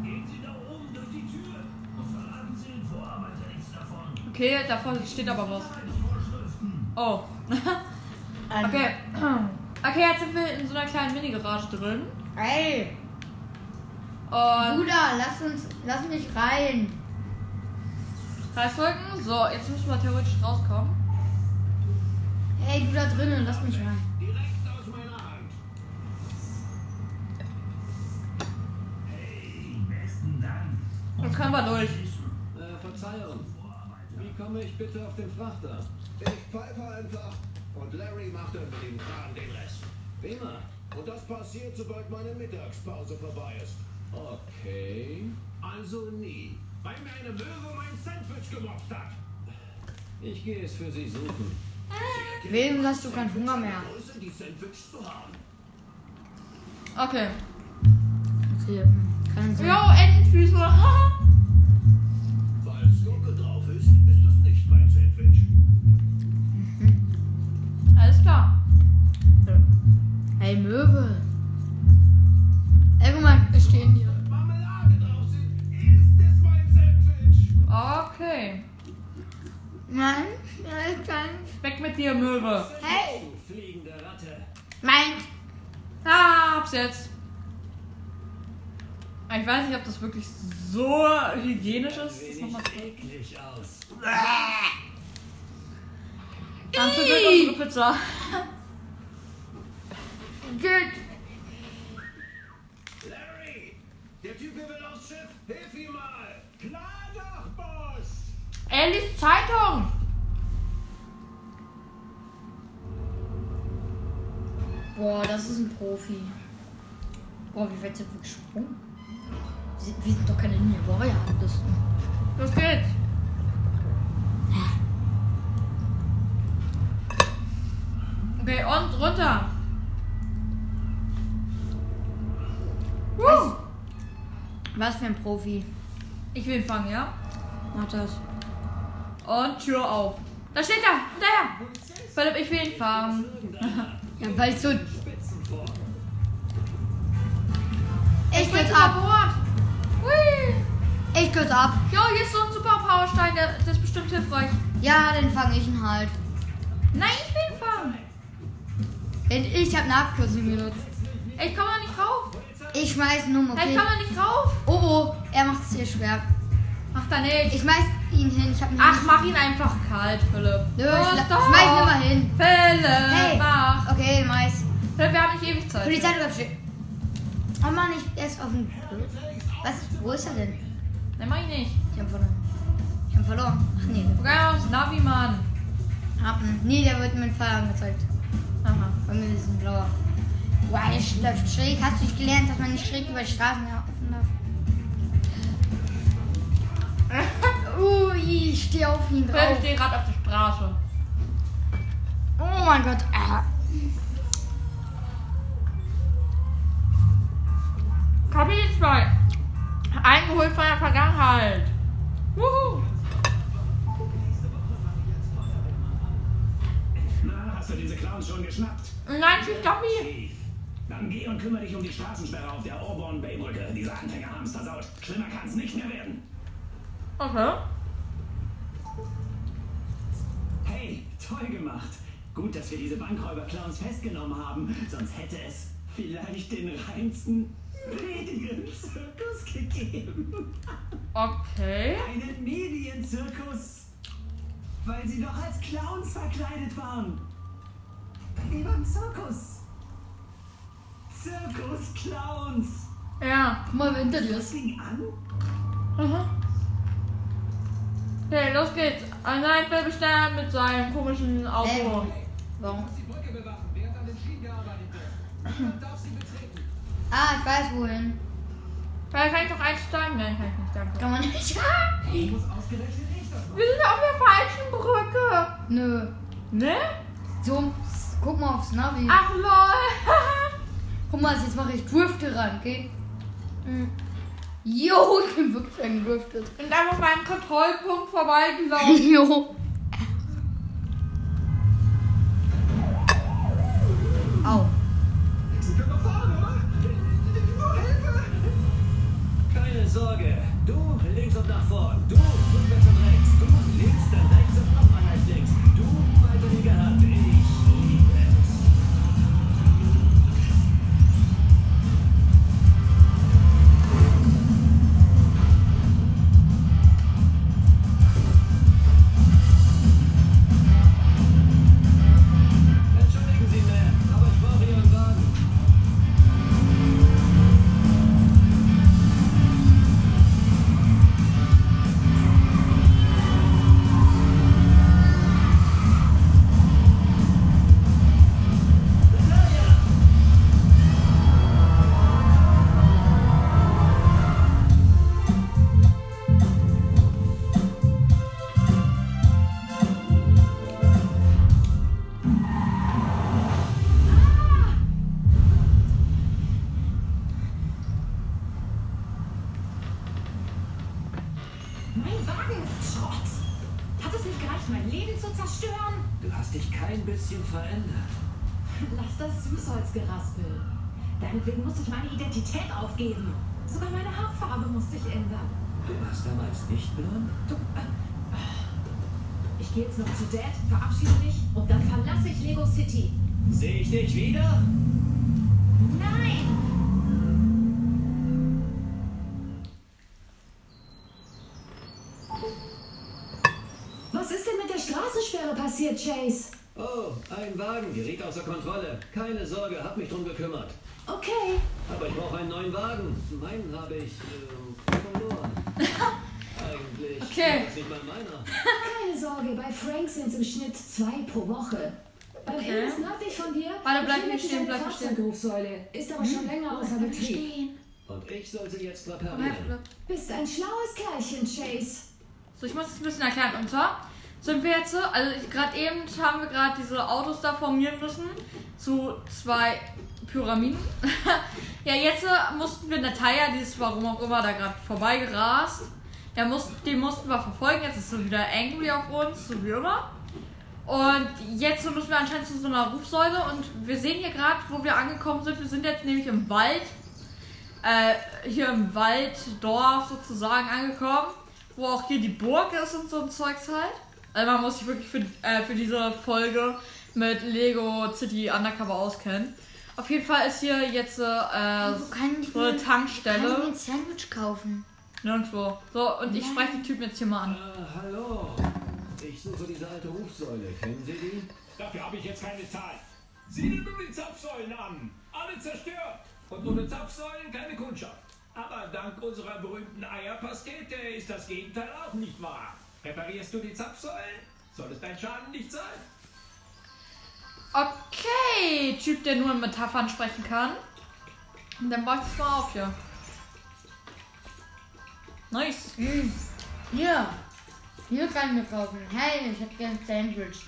Gehen Sie da oben durch die Tür und verraten Sie den Vorarbeiter nichts davon. Okay, davor steht aber was. Oh. *laughs* Okay. *clears throat* Okay, jetzt sind wir in so einer kleinen Mini-Garage drin. Ey, Und Bruder, lass uns, lass mich rein. Kreis drücken. So, jetzt müssen wir theoretisch rauskommen. Ey, du da drinnen, lass mich rein. Direkt aus meiner Hand. Hey, besten Dank. Jetzt können wir durch. Äh, Verzeihung. Wie komme ich bitte auf den Frachter? Ich pfeife einfach. Und Larry macht mit dem Kran den Rest. Prima. Und das passiert, sobald meine Mittagspause vorbei ist. Okay. Also nie. Weil mir eine Möwe mein Sandwich gemobst hat. Ich gehe es für Sie suchen. Wem hast du keinen Hunger mehr? Okay. Okay, hm, keinen Sinn. Jo, Entenfüße. haha. Weil Gurke drauf ist, ist es nicht mein Sandwich. Alles klar. Hey, Möwe. Nein, nein, nein. Weg mit dir, Möwe. Hey, Du fliegende Ratte. mein. Ah, hab's jetzt. Ich weiß nicht, ob das wirklich so hygienisch ist. Das Wenig nochmal eklig aus. Dann für Glück unsere Pizza. Geht. Larry! Der Typ hier will aufs Schiff. Hilf ihm mal! Klar doch, Boss! Er liest Zeitung. Boah, das ist ein Profi. Boah, wie weit sind wir gesprungen? Wir sind- doch keine Ninja Warrior. Das Los geht's. Okay, und runter. Woo. Was für ein Profi. Ich will ihn fangen, ja? Mach das. Und Tür auf. Da steht er. Hinterher. Philipp, ich will ihn fangen. *laughs* Ja, weil ich so. Ich kürz bin ab. Hui. Ich kürz ab. Jo, hier ist so ein super Powerstein, der, der ist bestimmt hilfreich. Ja, dann fange ich ihn halt. Nein, ich will ihn fangen. Denn Ich habe eine Abkürzung benutzt. Ich komme da nicht rauf. Ich schmeiß nur, Ich okay? komme da nicht rauf. Oh, oh, er macht es hier schwer. Mach da nicht. Ich schmeiß ihn hin. Ich hab ihn Ach, mach ihn einfach kalt, Philipp. Nö, Los, ich doch. schmeiß ihn immer hin. Philipp, Hey. mach. Okay, Mais. Philipp, wir haben nicht ewig Zeit. Polizei, du bleibst stehen. Oh Mann, ich, er ist auf dem. Was? Wo ist er denn? Nein, mach ich nicht. Ich hab verloren. Ich hab verloren. Ach nee, Guck einmal aufs Navi, Mann. hab ihn. Nee, der wird mit Pfeil angezeigt. Aha. Bei mir ist ein blauer. Wow, der läuft schräg. Hast du nicht gelernt, dass man nicht schräg über die Straßen Ui, *laughs* ich stehe auf ihn Philipp, ich drauf. stehe gerade auf der Straße. Oh mein Gott. Ah. Kapitel 2. Eingeholt von der Vergangenheit. Wuhu. Na, hast du diese Clowns schon geschnappt? Nein, Chief Gummy. Chief. Dann geh und kümmere dich um die Straßensperre auf der Auburn Bay Brücke. Diese Anfänger haben's versaut. Schlimmer kann's nicht mehr werden. Okay. Hey, toll gemacht. Gut, dass wir diese Bankräuber-Clowns festgenommen haben. Sonst hätte es vielleicht den reinsten Medienzirkus gegeben. Okay. Einen Medienzirkus. Weil sie doch als Clowns verkleidet waren. Wie beim Zirkus. Zirkus-Clowns. Ja. Guck mal, hinter dir Das fing an. Aha. Okay, los geht's. Ein schnell mit seinem komischen Auto. Hey. Warum? Die Brücke bewachen, während an den Schienen gearbeitet wird. Niemand darf sie betreten. Ah, ich weiß wohin. Vielleicht kann ich doch einsteigen. Nein, kann ich nicht, danke. Kann man nicht. *laughs* Muss ausgerechnet ich. Wir sind auf der falschen Brücke. Nö. Ne? So, guck mal aufs Navi. Ach lol. *laughs* Guck mal, jetzt mache ich Drifte ran, okay? Jo, ich bin wirklich angedriftet. Und einfach beim Kontrollpunkt vorbeigelaufen. *laughs* Jo. Au. Sie können doch fahren, oder? Hilfe! Keine Sorge. Du links und nach vorn. Du rückwärts und nicht blond? Du, äh, ich gehe jetzt noch zu Dad, verabschiede mich und dann verlasse ich Lego City. Sehe ich dich wieder? Nein! Was ist denn mit der Straßensperre passiert, Chase? Oh, ein Wagen geriet außer Kontrolle. Keine Sorge, hab mich drum gekümmert. Okay. Aber ich brauche einen neuen Wagen. Meinen habe ich äh, verloren. *laughs* Okay. nicht. Keine Sorge, bei Frank sind es im Schnitt zwei pro Woche. Beim Okay. Imbiss nördlich von dir Warte, bleib sich stehen, bleib hier stehen. Ist aber schon länger außer Betrieb. Und ich soll sie jetzt reparieren. Bist ein schlaues Kerlchen, Chase. So, ich muss es ein bisschen erklären. Und zwar sind wir jetzt, so- also gerade eben haben wir gerade diese Autos da formieren müssen zu zwei Pyramiden. *laughs* ja, jetzt äh, mussten wir Natalia, die ist warum auch immer da gerade vorbeigerast, der muss, den mussten wir verfolgen. Jetzt ist sie wieder angry auf uns, so wie immer. Und jetzt müssen wir anscheinend zu so einer Rufsäule und wir sehen hier gerade, wo wir angekommen sind. Wir sind jetzt nämlich im Wald, äh, hier im Walddorf sozusagen angekommen, wo auch hier die Burg ist und so ein Zeugs halt. Also man muss sich wirklich für, äh, für diese Folge mit Lego City Undercover auskennen. Auf jeden Fall ist hier jetzt äh, so eine mir, kann ich mir Tankstelle. ein Sandwich kaufen? Nirgendwo. So, und ich spreche die Typen jetzt hier mal an. Äh, hallo. Ich suche diese alte Rufsäule. Kennen Sie die? Dafür habe ich jetzt keine Zeit. Sieh dir nur die Zapfsäulen an. Alle zerstört. Und ohne Zapfsäulen keine Kundschaft. Aber dank unserer berühmten Eierpastete ist das Gegenteil auch nicht wahr. Reparierst du die Zapfsäulen? Soll es dein Schaden nicht sein? Okay, Typ, der nur in Metaphern sprechen kann. Und dann baue ich das mal auf hier. Nice. Hier. Hier kann ich mir kaufen. Hey, ich hätte gern ein Sandwich.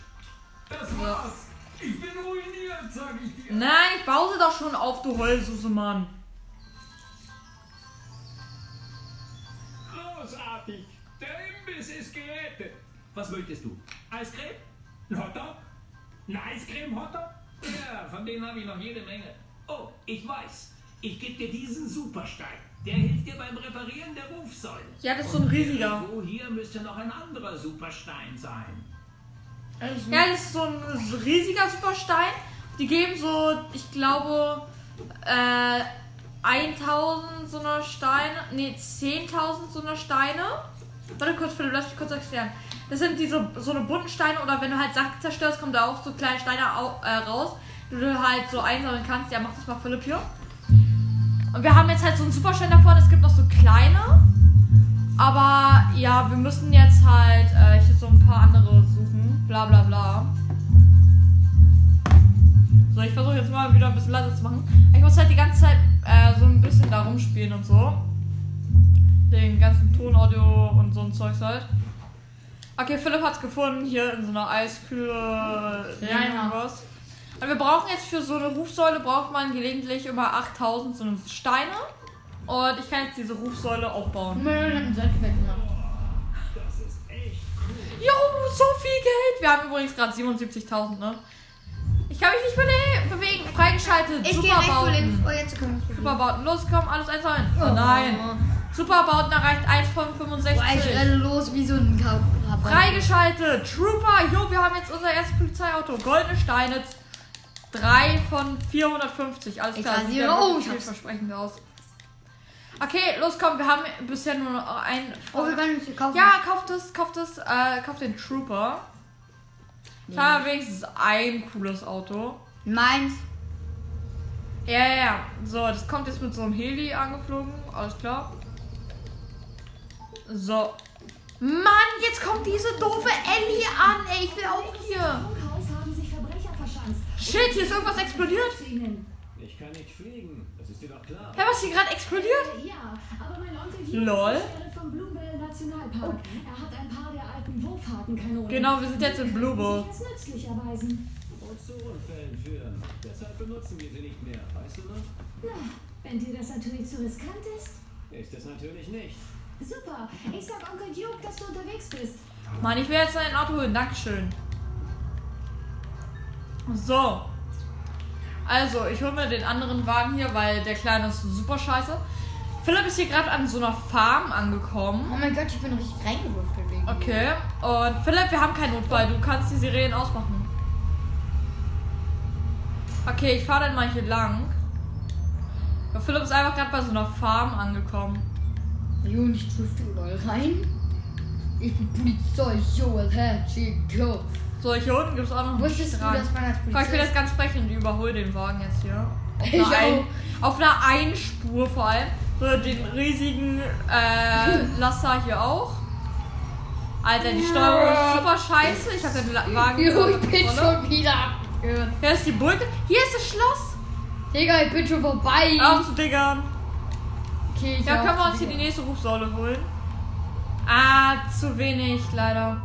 Das war's. Ich bin ruiniert, sag ich dir. Nein, ich baue sie doch schon auf, du Heulsuse, Mann. Großartig. Der Imbiss ist gerettet. Was möchtest du? Eiscreme? Ein Hotdog? Ein Eiscreme-Hotdog? Ja, von denen habe ich noch jede Menge. Oh, ich weiß. Ich gebe dir diesen Superstein. Der hilft dir beim Reparieren der Rufsäule. Ja, das ist so ein riesiger. Wo hier müsste noch ein anderer Superstein sein. Ja, das ist so ein riesiger Superstein. Die geben so, ich glaube, äh, 1000 so eine Steine, nee, 10.000 so eine Steine. Warte kurz, Philipp, lass mich kurz erklären. Das sind diese, so eine bunten Steine oder wenn du halt Sachen zerstörst, kommen da auch so kleine Steine au, äh, raus, die du halt so einsammeln kannst. Ja, mach das mal, Philipp, hier. Und wir haben jetzt halt so einen Superstein davon, es gibt noch so kleine. Aber ja, wir müssen jetzt halt äh, hier so ein paar andere suchen. Bla bla bla. So, ich versuche jetzt mal wieder ein bisschen leiser zu machen. Ich muss halt die ganze Zeit äh, so ein bisschen da rumspielen und so. Den ganzen Tonaudio und so ein Zeugs halt. Okay, Philipp hat's gefunden, hier in so einer Eiskühle. Ja, was. Und wir brauchen jetzt für so eine Rufsäule, braucht man gelegentlich immer 8000 so eine Steine. Und ich kann jetzt diese Rufsäule aufbauen. Müll hat ein Sandwich gemacht. Das ist echt cool. Jo, so viel Geld. Wir haben übrigens gerade 77.000, ne? Ich kann mich nicht bele- bewegen. Freigeschaltet. Ich Superbauten. Oh, jetzt können wir. Superbauten. Los, komm, alles eins ein. Oh nein. Superbauten erreicht 1 von Boah, 65. ich renne los wie so ein Kau. Freigeschaltet. Trooper. Jo, wir haben jetzt unser erstes Polizeiauto. Goldene Steine. 3 von 450. Alles Ich klar. Sieht ja Oh, vielversprechend aus. Okay, los, komm. Wir haben bisher nur noch ein... Oh, wir können es kaufen. Ja, kauft es, kauft es, äh, kauft den Trooper. Ich habe wenigstens ein cooles Auto. Meins. Ja, ja, ja. So, das kommt jetzt mit so einem Heli angeflogen. Alles klar. So. Mann, jetzt kommt diese doofe Ellie an, ey. Ich will auch hier. Funkhaus haben sich Verbrecher verschanzt. Shit, hier ist irgendwas explodiert. Zu ihnen. Ich kann nicht fliegen. Das ist dir doch klar. Hä, was hier gerade explodiert? Ja, aber mein Onkel Hugh Lol. ist vom Bluebell Nationalpark. Er hat ein paar der alten Wurfhakenkanonen. Genau, wir sind jetzt in Bluebell. Als nützlich erweisen. Und zu Unfällen führen. Deshalb benutzen wir sie nicht mehr. Weißt du noch? Na, wenn dir das natürlich zu riskant ist. Ist es natürlich nicht. Super. Ich sag Onkel Duke, dass du unterwegs bist. Mann, ich will jetzt ein Auto holen. Dankeschön. So. Also, ich hole mir den anderen Wagen hier, weil der kleine ist super scheiße. Philipp ist hier gerade an so einer Farm angekommen. Oh mein Gott, ich bin richtig reingewürfelt wegen. Okay. Und Philipp, wir haben keinen Notfall. Du kannst die Sirenen ausmachen. Okay, ich fahre dann mal hier lang. Ja, Philipp ist einfach gerade bei so einer Farm angekommen. Jo, und ich drifte überall rein. Ich bin Polizei, yo, hä, go. So, hier unten gibt es auch noch einen Wusstest du, Strand. dass man als Guck, ich Polizist... jetzt ganz frech und überhole den Wagen jetzt hier. Auf Ich einer, Ein, auf einer Einspur vor allem. So, den riesigen äh, *laughs* Laster hier auch. Alter, die Steuerung ist super scheiße. Ich habe den La- Wagen. Jo, ich bin schon wieder abgehört. Hier ist die Brücke. Hier ist das Schloss. Digga, ich bin schon vorbei. Auf zu diggern. Okay, ich Ja, können wir uns hier die nächste Rufsäule holen? Ah, zu wenig, leider.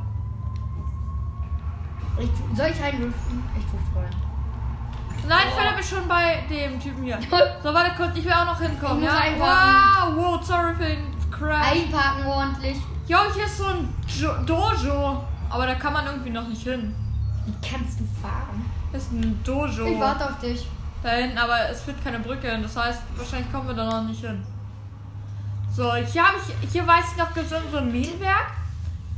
Ich, soll ich reinlüften? Ich tue rein. Nein, Philipp ist schon bei dem Typen hier. *laughs* So, warte kurz, ich will auch noch hinkommen, ja? Wow, wow, sorry für den Crash. Einparken ordentlich. Jo, hier ist so ein jo Dojo. Aber da kann man irgendwie noch nicht hin. Wie kannst du fahren? Das ist ein Dojo. Ich warte auf dich. Da hinten, aber es führt keine Brücke hin. Das heißt, wahrscheinlich kommen wir da noch nicht hin. So, hier habe ich, hier weiß ich noch, gibt es so ein Minenwerk.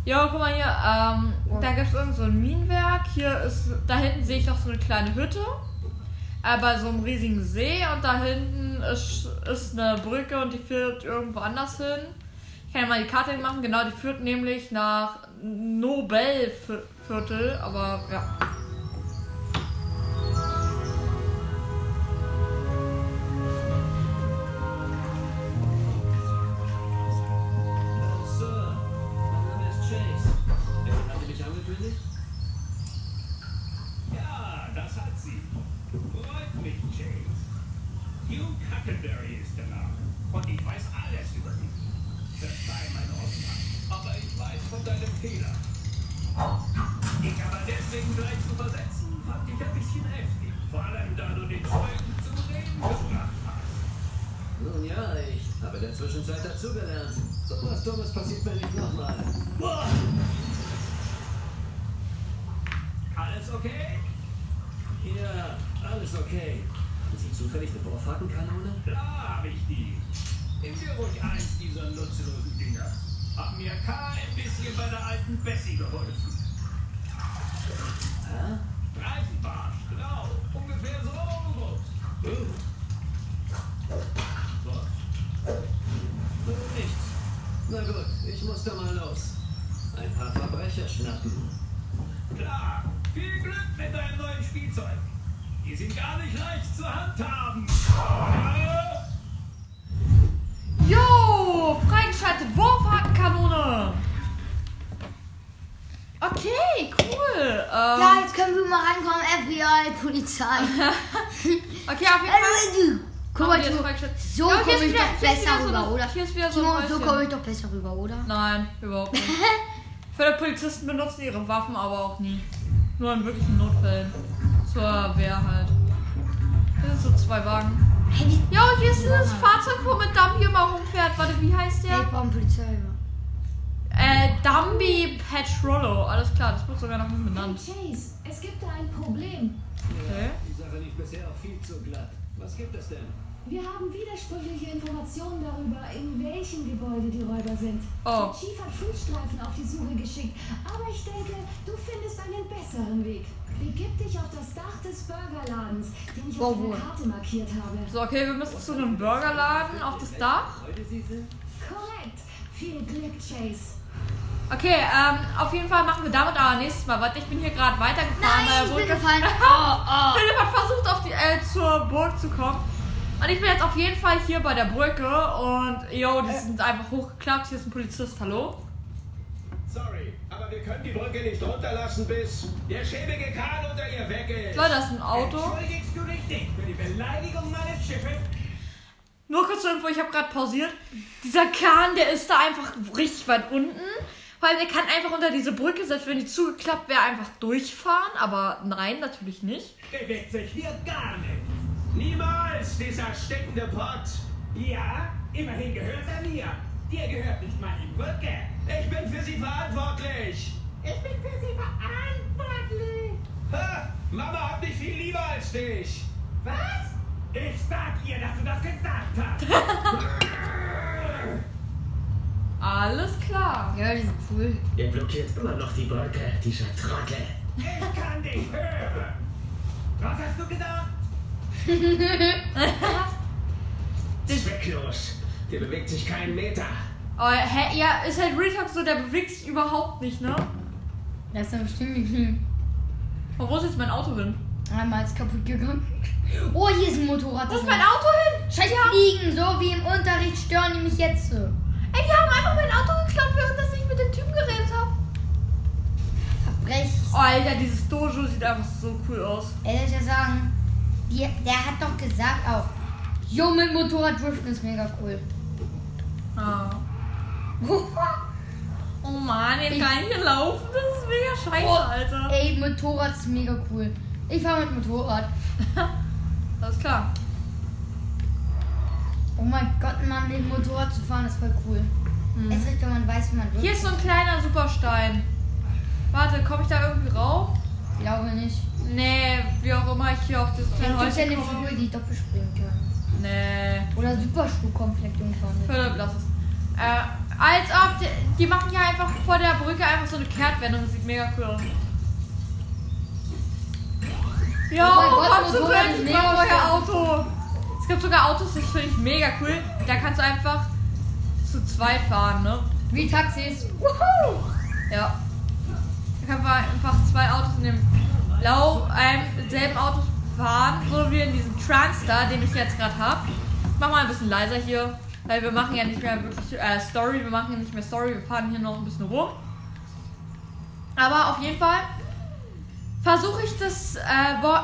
Jo, guck mal hier, ähm, da gibt es irgend so ein Minenwerk. Hier ist, da hinten sehe ich noch so eine kleine Hütte. Bei so einem riesigen See und da hinten ist, ist eine Brücke und die führt irgendwo anders hin. Ich kann ja mal die Karte machen, genau, die führt nämlich nach Nobelviertel, aber ja. Polizei. *laughs* okay, auf jeden Fall. Guck mal, die Timo, so Ja, komme ich wieder- doch besser so rüber, eine- oder? Hier ist wieder so ein Timo, so komme ich doch besser rüber, oder? Nein, überhaupt nicht. *laughs* Viele Polizisten benutzen ihre Waffen aber auch nie. Nur in wirklichen Notfällen. Zur Wehr halt. Hier sind so zwei Wagen. Hey, und hier ist dieses Fahrzeug, wo mit Dumby immer rumfährt. Warte, wie heißt Hey, ich der? brauche eine Polizei. Äh, Dumby Petrollo. Alles klar, das wird sogar noch Hey benannt. Chase, es gibt da ein Problem. Okay. Die Sache lief bisher auch viel zu glatt. Was gibt es denn? Wir haben widersprüchliche Informationen darüber, in welchem Gebäude die Räuber sind. Oh. Der Chief hat Fußstreifen auf die Suche geschickt, aber ich denke, du findest einen besseren Weg. Begib dich auf das Dach des Burgerladens, den ich auf Wo, wo? der Karte markiert habe. So, okay, wir müssen zu einem Burgerladen auf das Dach. Korrekt. Viel Glück, Chase. Okay, ähm, auf jeden Fall machen wir damit aber nächstes Mal weiter. Ich bin hier gerade weitergefahren Nein, bei der ich bin gefallen. *laughs* Oh, oh. Philipp hat versucht, auf die, äh, zur Burg zu kommen. Und ich bin jetzt auf jeden Fall hier bei der Brücke und, yo, die sind einfach hochgeklappt. Hier ist ein Polizist, hallo? Sorry, aber wir können die Brücke nicht runterlassen, bis der schäbige Kahn unter ihr weg ist. Leute, das ist ein Auto. Entschuldigst du dich nicht für die Beleidigung meines Schiffes? Nur kurz zur Info, ich habe gerade pausiert. Dieser Kahn, der ist da einfach richtig weit unten. Weil der kann einfach unter diese Brücke, selbst wenn die zugeklappt wäre, einfach durchfahren. Aber nein, natürlich nicht. Bewegt sich hier gar nicht. Niemals, dieser stinkende Pott. Ja, immerhin gehört er mir. Dir gehört nicht mal die Brücke. Ich bin für sie verantwortlich. Ich bin für sie verantwortlich. Ha, Mama hat mich viel lieber als dich. Was? Ich sag ihr, dass du das gesagt hast. *laughs* Alles klar. Ja, die sind cool. Ihr blockiert immer noch die Brücke, dieser Trottel. Ich kann dich hören. Was hast du gesagt? *laughs* Zwecklos. Hier bewegt sich kein Meter. Oh, hä, ja, ist halt Real Talk so, der bewegt sich überhaupt nicht, ne? Das ist dann bestimmt nicht schlimm. Und wo ist jetzt mein Auto hin? Einmal ist kaputt gegangen. Oh, hier ist ein Motorrad. Wo das ist mein Auto hin? Scheiß Fliegen, so wie im Unterricht stören die mich jetzt so. Einfach mein Auto geklaut, während dass ich mit dem Typen geredet habe. Verbrech. Oh, Alter, dieses Dojo sieht einfach so cool aus. Ey, soll ich ja sagen, die, der hat doch gesagt auch, Jo, mit Motorrad driften ist mega cool. Ah. *laughs* Oh Mann, jetzt Ich- kann ich hier laufen. Das ist mega scheiße, Oh, Alter. Ey, Motorrad ist mega cool. Ich fahre mit Motorrad. *laughs* Alles klar. Oh mein Gott, Mann, mit Motorrad zu fahren ist voll cool. Es recht, wenn man weiß, wie man Hier driftet. ist so ein kleiner Superstein. Warte, komme ich da irgendwie rauf? Glaube nicht. Nee, wie auch immer ich hier auf das kleine es ja Häuschen eine. Figur, die doppelt springen kann. Nee. Oder Superschuh kommt vielleicht irgendwann. Philipp, lass es. Äh, als ob, die, die machen ja einfach vor der Brücke einfach so eine Kehrtwendung. Das sieht mega cool aus. Ja, Oh komm zurück, ich brauche euer. Auto. Es gibt sogar Autos, das finde ich mega cool. Da kannst du einfach zu zweit fahren, ne? Wie Taxis. Wuhu! Ja. Da kann man einfach zwei Autos in dem Lau ähm, selben Auto fahren, so wie in diesem Transtar, den ich jetzt gerade habe. Mach mal ein bisschen leiser hier, weil wir machen ja nicht mehr wirklich äh, Story, wir machen ja nicht mehr Story, wir fahren hier noch ein bisschen rum. Aber auf jeden Fall versuche ich das äh,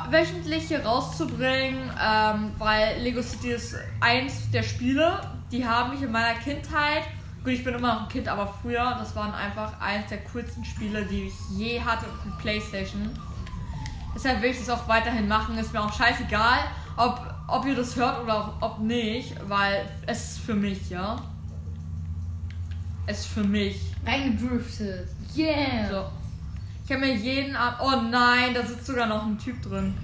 wöchentlich hier rauszubringen, ähm, weil Lego City ist eins der Spiele, die haben mich in meiner Kindheit, gut, ich bin immer noch ein Kind, aber früher, das waren einfach eins der coolsten Spiele, die ich je hatte auf der Playstation. Deshalb will ich das auch weiterhin machen, ist mir auch scheißegal, ob, ob ihr das hört oder ob nicht, weil es ist für mich, ja. Es ist für mich. Reingedriftet. Yeah. So. Ich habe mir jeden Abend. Oh nein, da sitzt sogar noch ein Typ drin.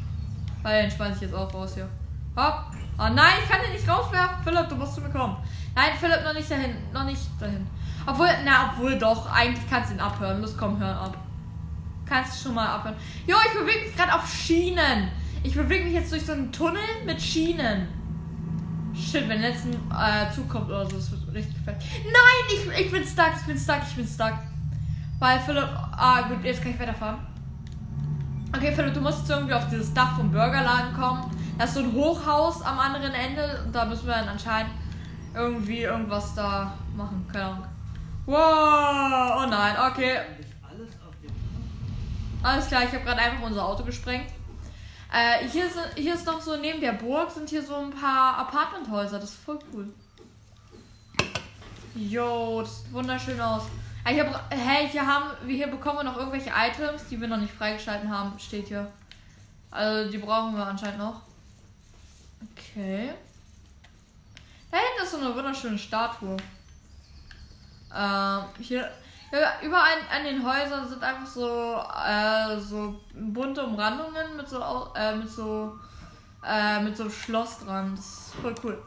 Weil der entspannt sich jetzt auch raus hier. Hopp. Oh nein, ich kann den nicht rauswerfen. Philipp, du musst zu mir kommen. Nein, Philipp, noch nicht dahin. Noch nicht dahin. Obwohl, na, obwohl doch. Eigentlich kannst du ihn abhören. Los, komm, hör ab. Kannst du schon mal abhören. Jo, ich bewege mich gerade auf Schienen. Ich bewege mich jetzt durch so einen Tunnel mit Schienen. Shit, wenn jetzt ein äh, Zug kommt oder so, das wird richtig gefällt. Nein, ich, ich bin stuck, ich bin stuck, ich bin stuck. Weil Philipp. Ah, gut, jetzt kann ich weiterfahren. Okay, Philipp, du musst jetzt irgendwie auf dieses Dach vom Burgerladen kommen. Da ist so ein Hochhaus am anderen Ende und da müssen wir dann anscheinend irgendwie irgendwas da machen. Keine Ahnung. Wow, oh nein, okay. Alles klar, ich habe gerade einfach unser Auto gesprengt. Äh, hier, sind, hier ist noch so neben der Burg sind hier so ein paar Apartmenthäuser. Das ist voll cool. Jo, das sieht wunderschön aus. Ah, bra- hey, hier haben wir hier bekommen wir noch irgendwelche Items, die wir noch nicht freigeschalten haben, steht hier. Also die brauchen wir anscheinend noch. Okay. Da hinten ist so eine wunderschöne Statue. Ähm, hier überall an den Häusern sind einfach so äh, so bunte Umrandungen mit so äh, mit so äh, mit so einem Schloss dran. Das ist voll cool.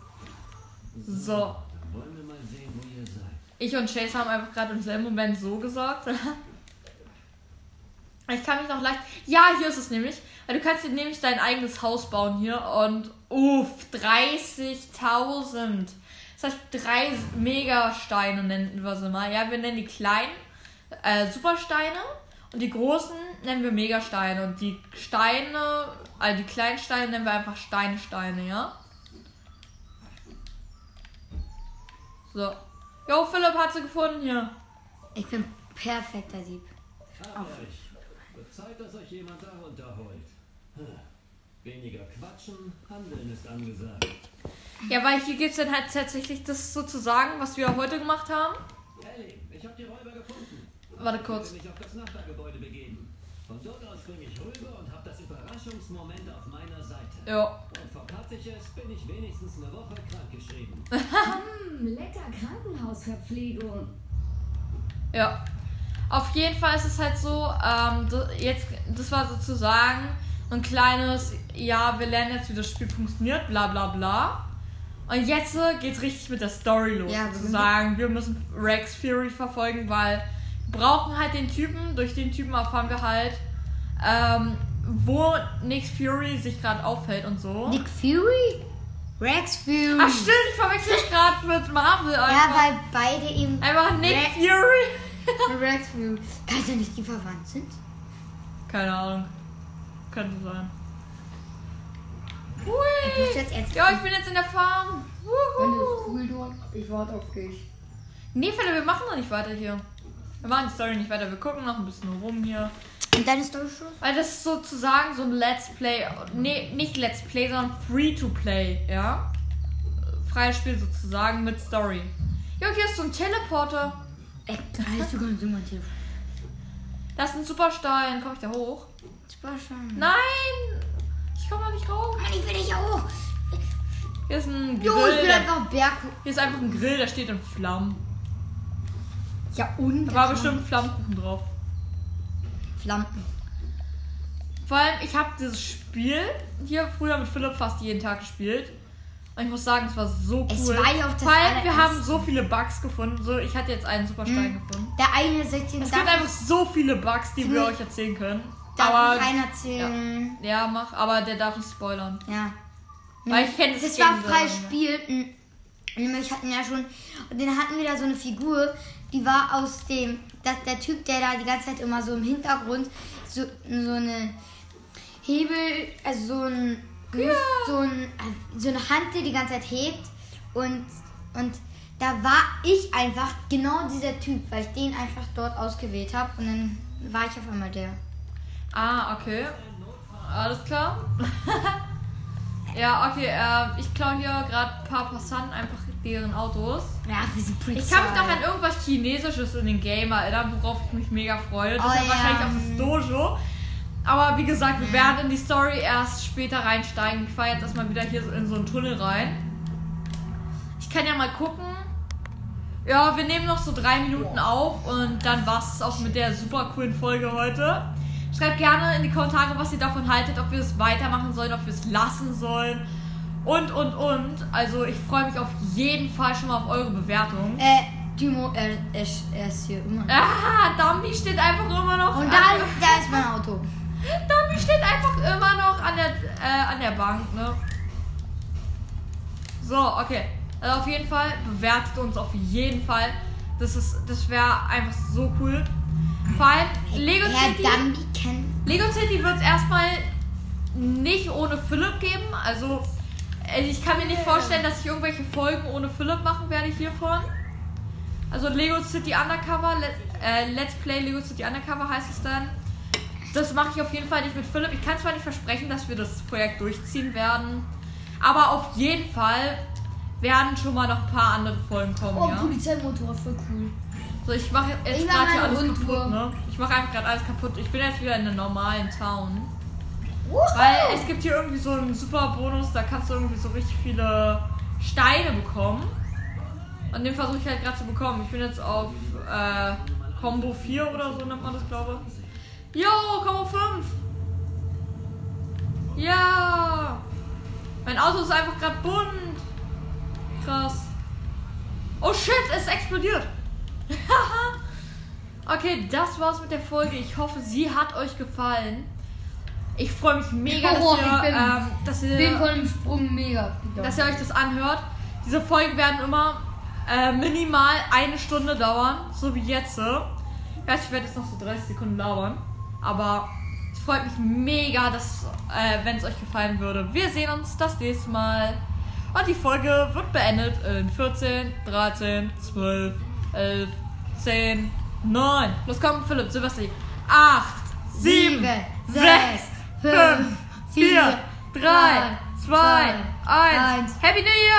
So. Dann wollen wir mal sehen, wo ihr seid. Ich und Chase haben einfach gerade im selben Moment so gesagt. *laughs* ich kann mich noch leicht. Ja, hier ist es nämlich. Du kannst dir nämlich dein eigenes Haus bauen hier und uff, 30.000. Das heißt, drei Megasteine nennen wir sie mal. Ja, wir nennen die kleinen äh, Supersteine und die großen nennen wir Megasteine. Und die Steine, also die kleinen Steine nennen wir einfach Steinsteine, ja? So. Jo, Philipp hat sie gefunden hier. Ich bin perfekter Dieb. Habt euch. Wird Zeit, dass euch jemand da runterholt. Weniger quatschen, handeln ist angesagt. Ja, weil hier geht es dann halt tatsächlich das sozusagen, was wir heute gemacht haben. Ellie, ich hab die Räuber gefunden. Warte kurz. Ich mich auf das Nachbargebäude begeben. Von dort aus springe ich rüber und hab das Überraschungsmoment auf meiner Seite. Ja. Und verpasse ich es, bin ich wenigstens eine Woche krankgeschrieben. *laughs* Hm, lecker Krankenhausverpflegung. Ja. Auf jeden Fall ist es halt so, ähm, jetzt, das war sozusagen so ein kleines, ja, wir lernen jetzt, wie das Spiel funktioniert, bla bla bla. Und jetzt äh, geht's richtig mit der Story los, Ja, wir müssen- sozusagen. Wir müssen Rex Fury verfolgen, weil wir brauchen halt den Typen. Durch den Typen erfahren wir halt, ähm, wo Nick Fury sich gerade aufhält und so. Nick Fury? Rex Fury. Ach stimmt, ich verwechsel es gerade mit Marvel Ja, einfach. weil beide eben einfach Nick *laughs* Rex- Fury. Rex Fury. Kann es ja nicht die verwandt sind? Keine Ahnung. Könnte sein. Hui. Ja, ich bin jetzt in der Farm. Wuhu. ist cool dort. Ich warte auf dich. Nee, Philipp, wir machen noch nicht weiter hier. Wir machen die Story nicht weiter. Wir gucken noch ein bisschen rum hier. Und deine Story schon? Weil das ist sozusagen so ein Let's Play. Nee, nicht Let's Play, sondern Free to Play, ja? Freies Spiel sozusagen mit Story. Ja, hier ist so ein Teleporter. Ey, da heißt sogar so mein Telefon. Das ist ein Superstein. Komm ich da hoch? Super schon. Nein! Ich komme da nicht raus. Mann, ich will dich auch. Hier ist ein Grill. Jo, ich will einfach Berg. hier ist einfach ein Grill, der steht in Flammen. Ja, und? Da war bestimmt Flammkuchen drauf. Flampen. Vor allem, ich habe dieses Spiel hier früher mit Philipp fast jeden Tag gespielt. Und ich muss sagen, es war so cool. Es war ja auch das Vor allem, wir haben so viele Bugs gefunden. So, ich hatte jetzt einen Superstein Mhm. gefunden. Der eine sagt ihm, Es gibt einfach so viele Bugs, die wir Hm. euch erzählen können. darf aber ich einen erzählen? ja, mach, aber der darf nicht spoilern. Ja. Weil ich kenne das Das war selber. Spiel. m, Nämlich hatten ja schon, und dann hatten wir da so eine Figur, die war aus dem, das, der Typ, der da die ganze Zeit immer so im Hintergrund so, so eine Hebel, also so ein, so, ein, so eine Hand, die die ganze Zeit hebt und, und da war ich einfach genau dieser Typ, weil ich den einfach dort ausgewählt habe und dann war ich auf einmal der. Ah, okay. Alles klar. *laughs* ja, okay. Äh, ich klaue hier gerade ein paar Passanten einfach deren Autos. Ja, wir sind pretty Ich kann mich noch an irgendwas Chinesisches in den Game erinnern, worauf ich mich mega freue. Das Oh ist ja wahrscheinlich auch das Dojo. Aber wie gesagt, wir werden in die Story erst später reinsteigen. Ich fahre jetzt erstmal wieder hier so in so einen Tunnel rein. Ich kann ja mal gucken. Ja, wir nehmen noch so drei Minuten auf und dann war's es auch mit der super coolen Folge heute. Schreibt gerne in die Kommentare, was ihr davon haltet, ob wir es weitermachen sollen, ob wir es lassen sollen. Und, und, und. Also ich freue mich auf jeden Fall schon mal auf eure Bewertung. Äh, Timo, er, er, er ist hier immer noch. Ah, Dummy steht einfach immer noch. Und da, da ist mein Auto. *laughs* Dummy steht einfach immer noch an der, äh, an der Bank, ne? So, okay. Also auf jeden Fall bewertet uns auf jeden Fall. Das ist, das wäre einfach so cool. Vor allem Lego Herr City. Dumby kennt. Lego City wird es erstmal nicht ohne Philipp geben. Also äh, ich kann mir nicht vorstellen, dass ich irgendwelche Folgen ohne Philipp machen werde hiervon. Also Lego City Undercover, Let, äh, Let's Play Lego City Undercover heißt es dann. Das mache ich auf jeden Fall nicht mit Philipp. Ich kann zwar nicht versprechen, dass wir das Projekt durchziehen werden, aber auf jeden Fall werden schon mal noch ein paar andere Folgen kommen, Oh, ja. Polizeimotor, voll cool. So, ich mache jetzt gerade hier alles Rundtour. kaputt, ne? Ich mache einfach gerade alles kaputt. Ich bin jetzt wieder in der normalen Town. Weil es gibt hier irgendwie so einen super Bonus, da kannst du irgendwie so richtig viele Steine bekommen. Und den versuche ich halt gerade zu bekommen. Ich bin jetzt auf äh, Combo 4 oder so nennt man das, glaube ich. Jo, Combo 5! Ja! Mein Auto ist einfach gerade bunt. Krass. Oh shit, es explodiert. *laughs* okay, das war's mit der Folge. Ich hoffe, sie hat euch gefallen. Ich freue mich mega, dass Oh, ihr, bin- ähm, dass ihr Bin von dem Sprung mega. dass ihr euch das anhört. Diese Folgen werden immer äh, minimal eine Stunde dauern, so wie jetzt. Ich weiß, ich werde jetzt noch so 30 Sekunden labern, aber es freut mich mega, dass, äh, wenn es euch gefallen würde. Wir sehen uns das nächste Mal. Und die Folge wird beendet in 14, 13, 12, 11, 10, 9. Los komm, Philipp, Silvester. 8, 7, Sieben, 6, sechs, 5, fünf, 4, 3, drei, 2, zwei, 1. eins. Happy New Year!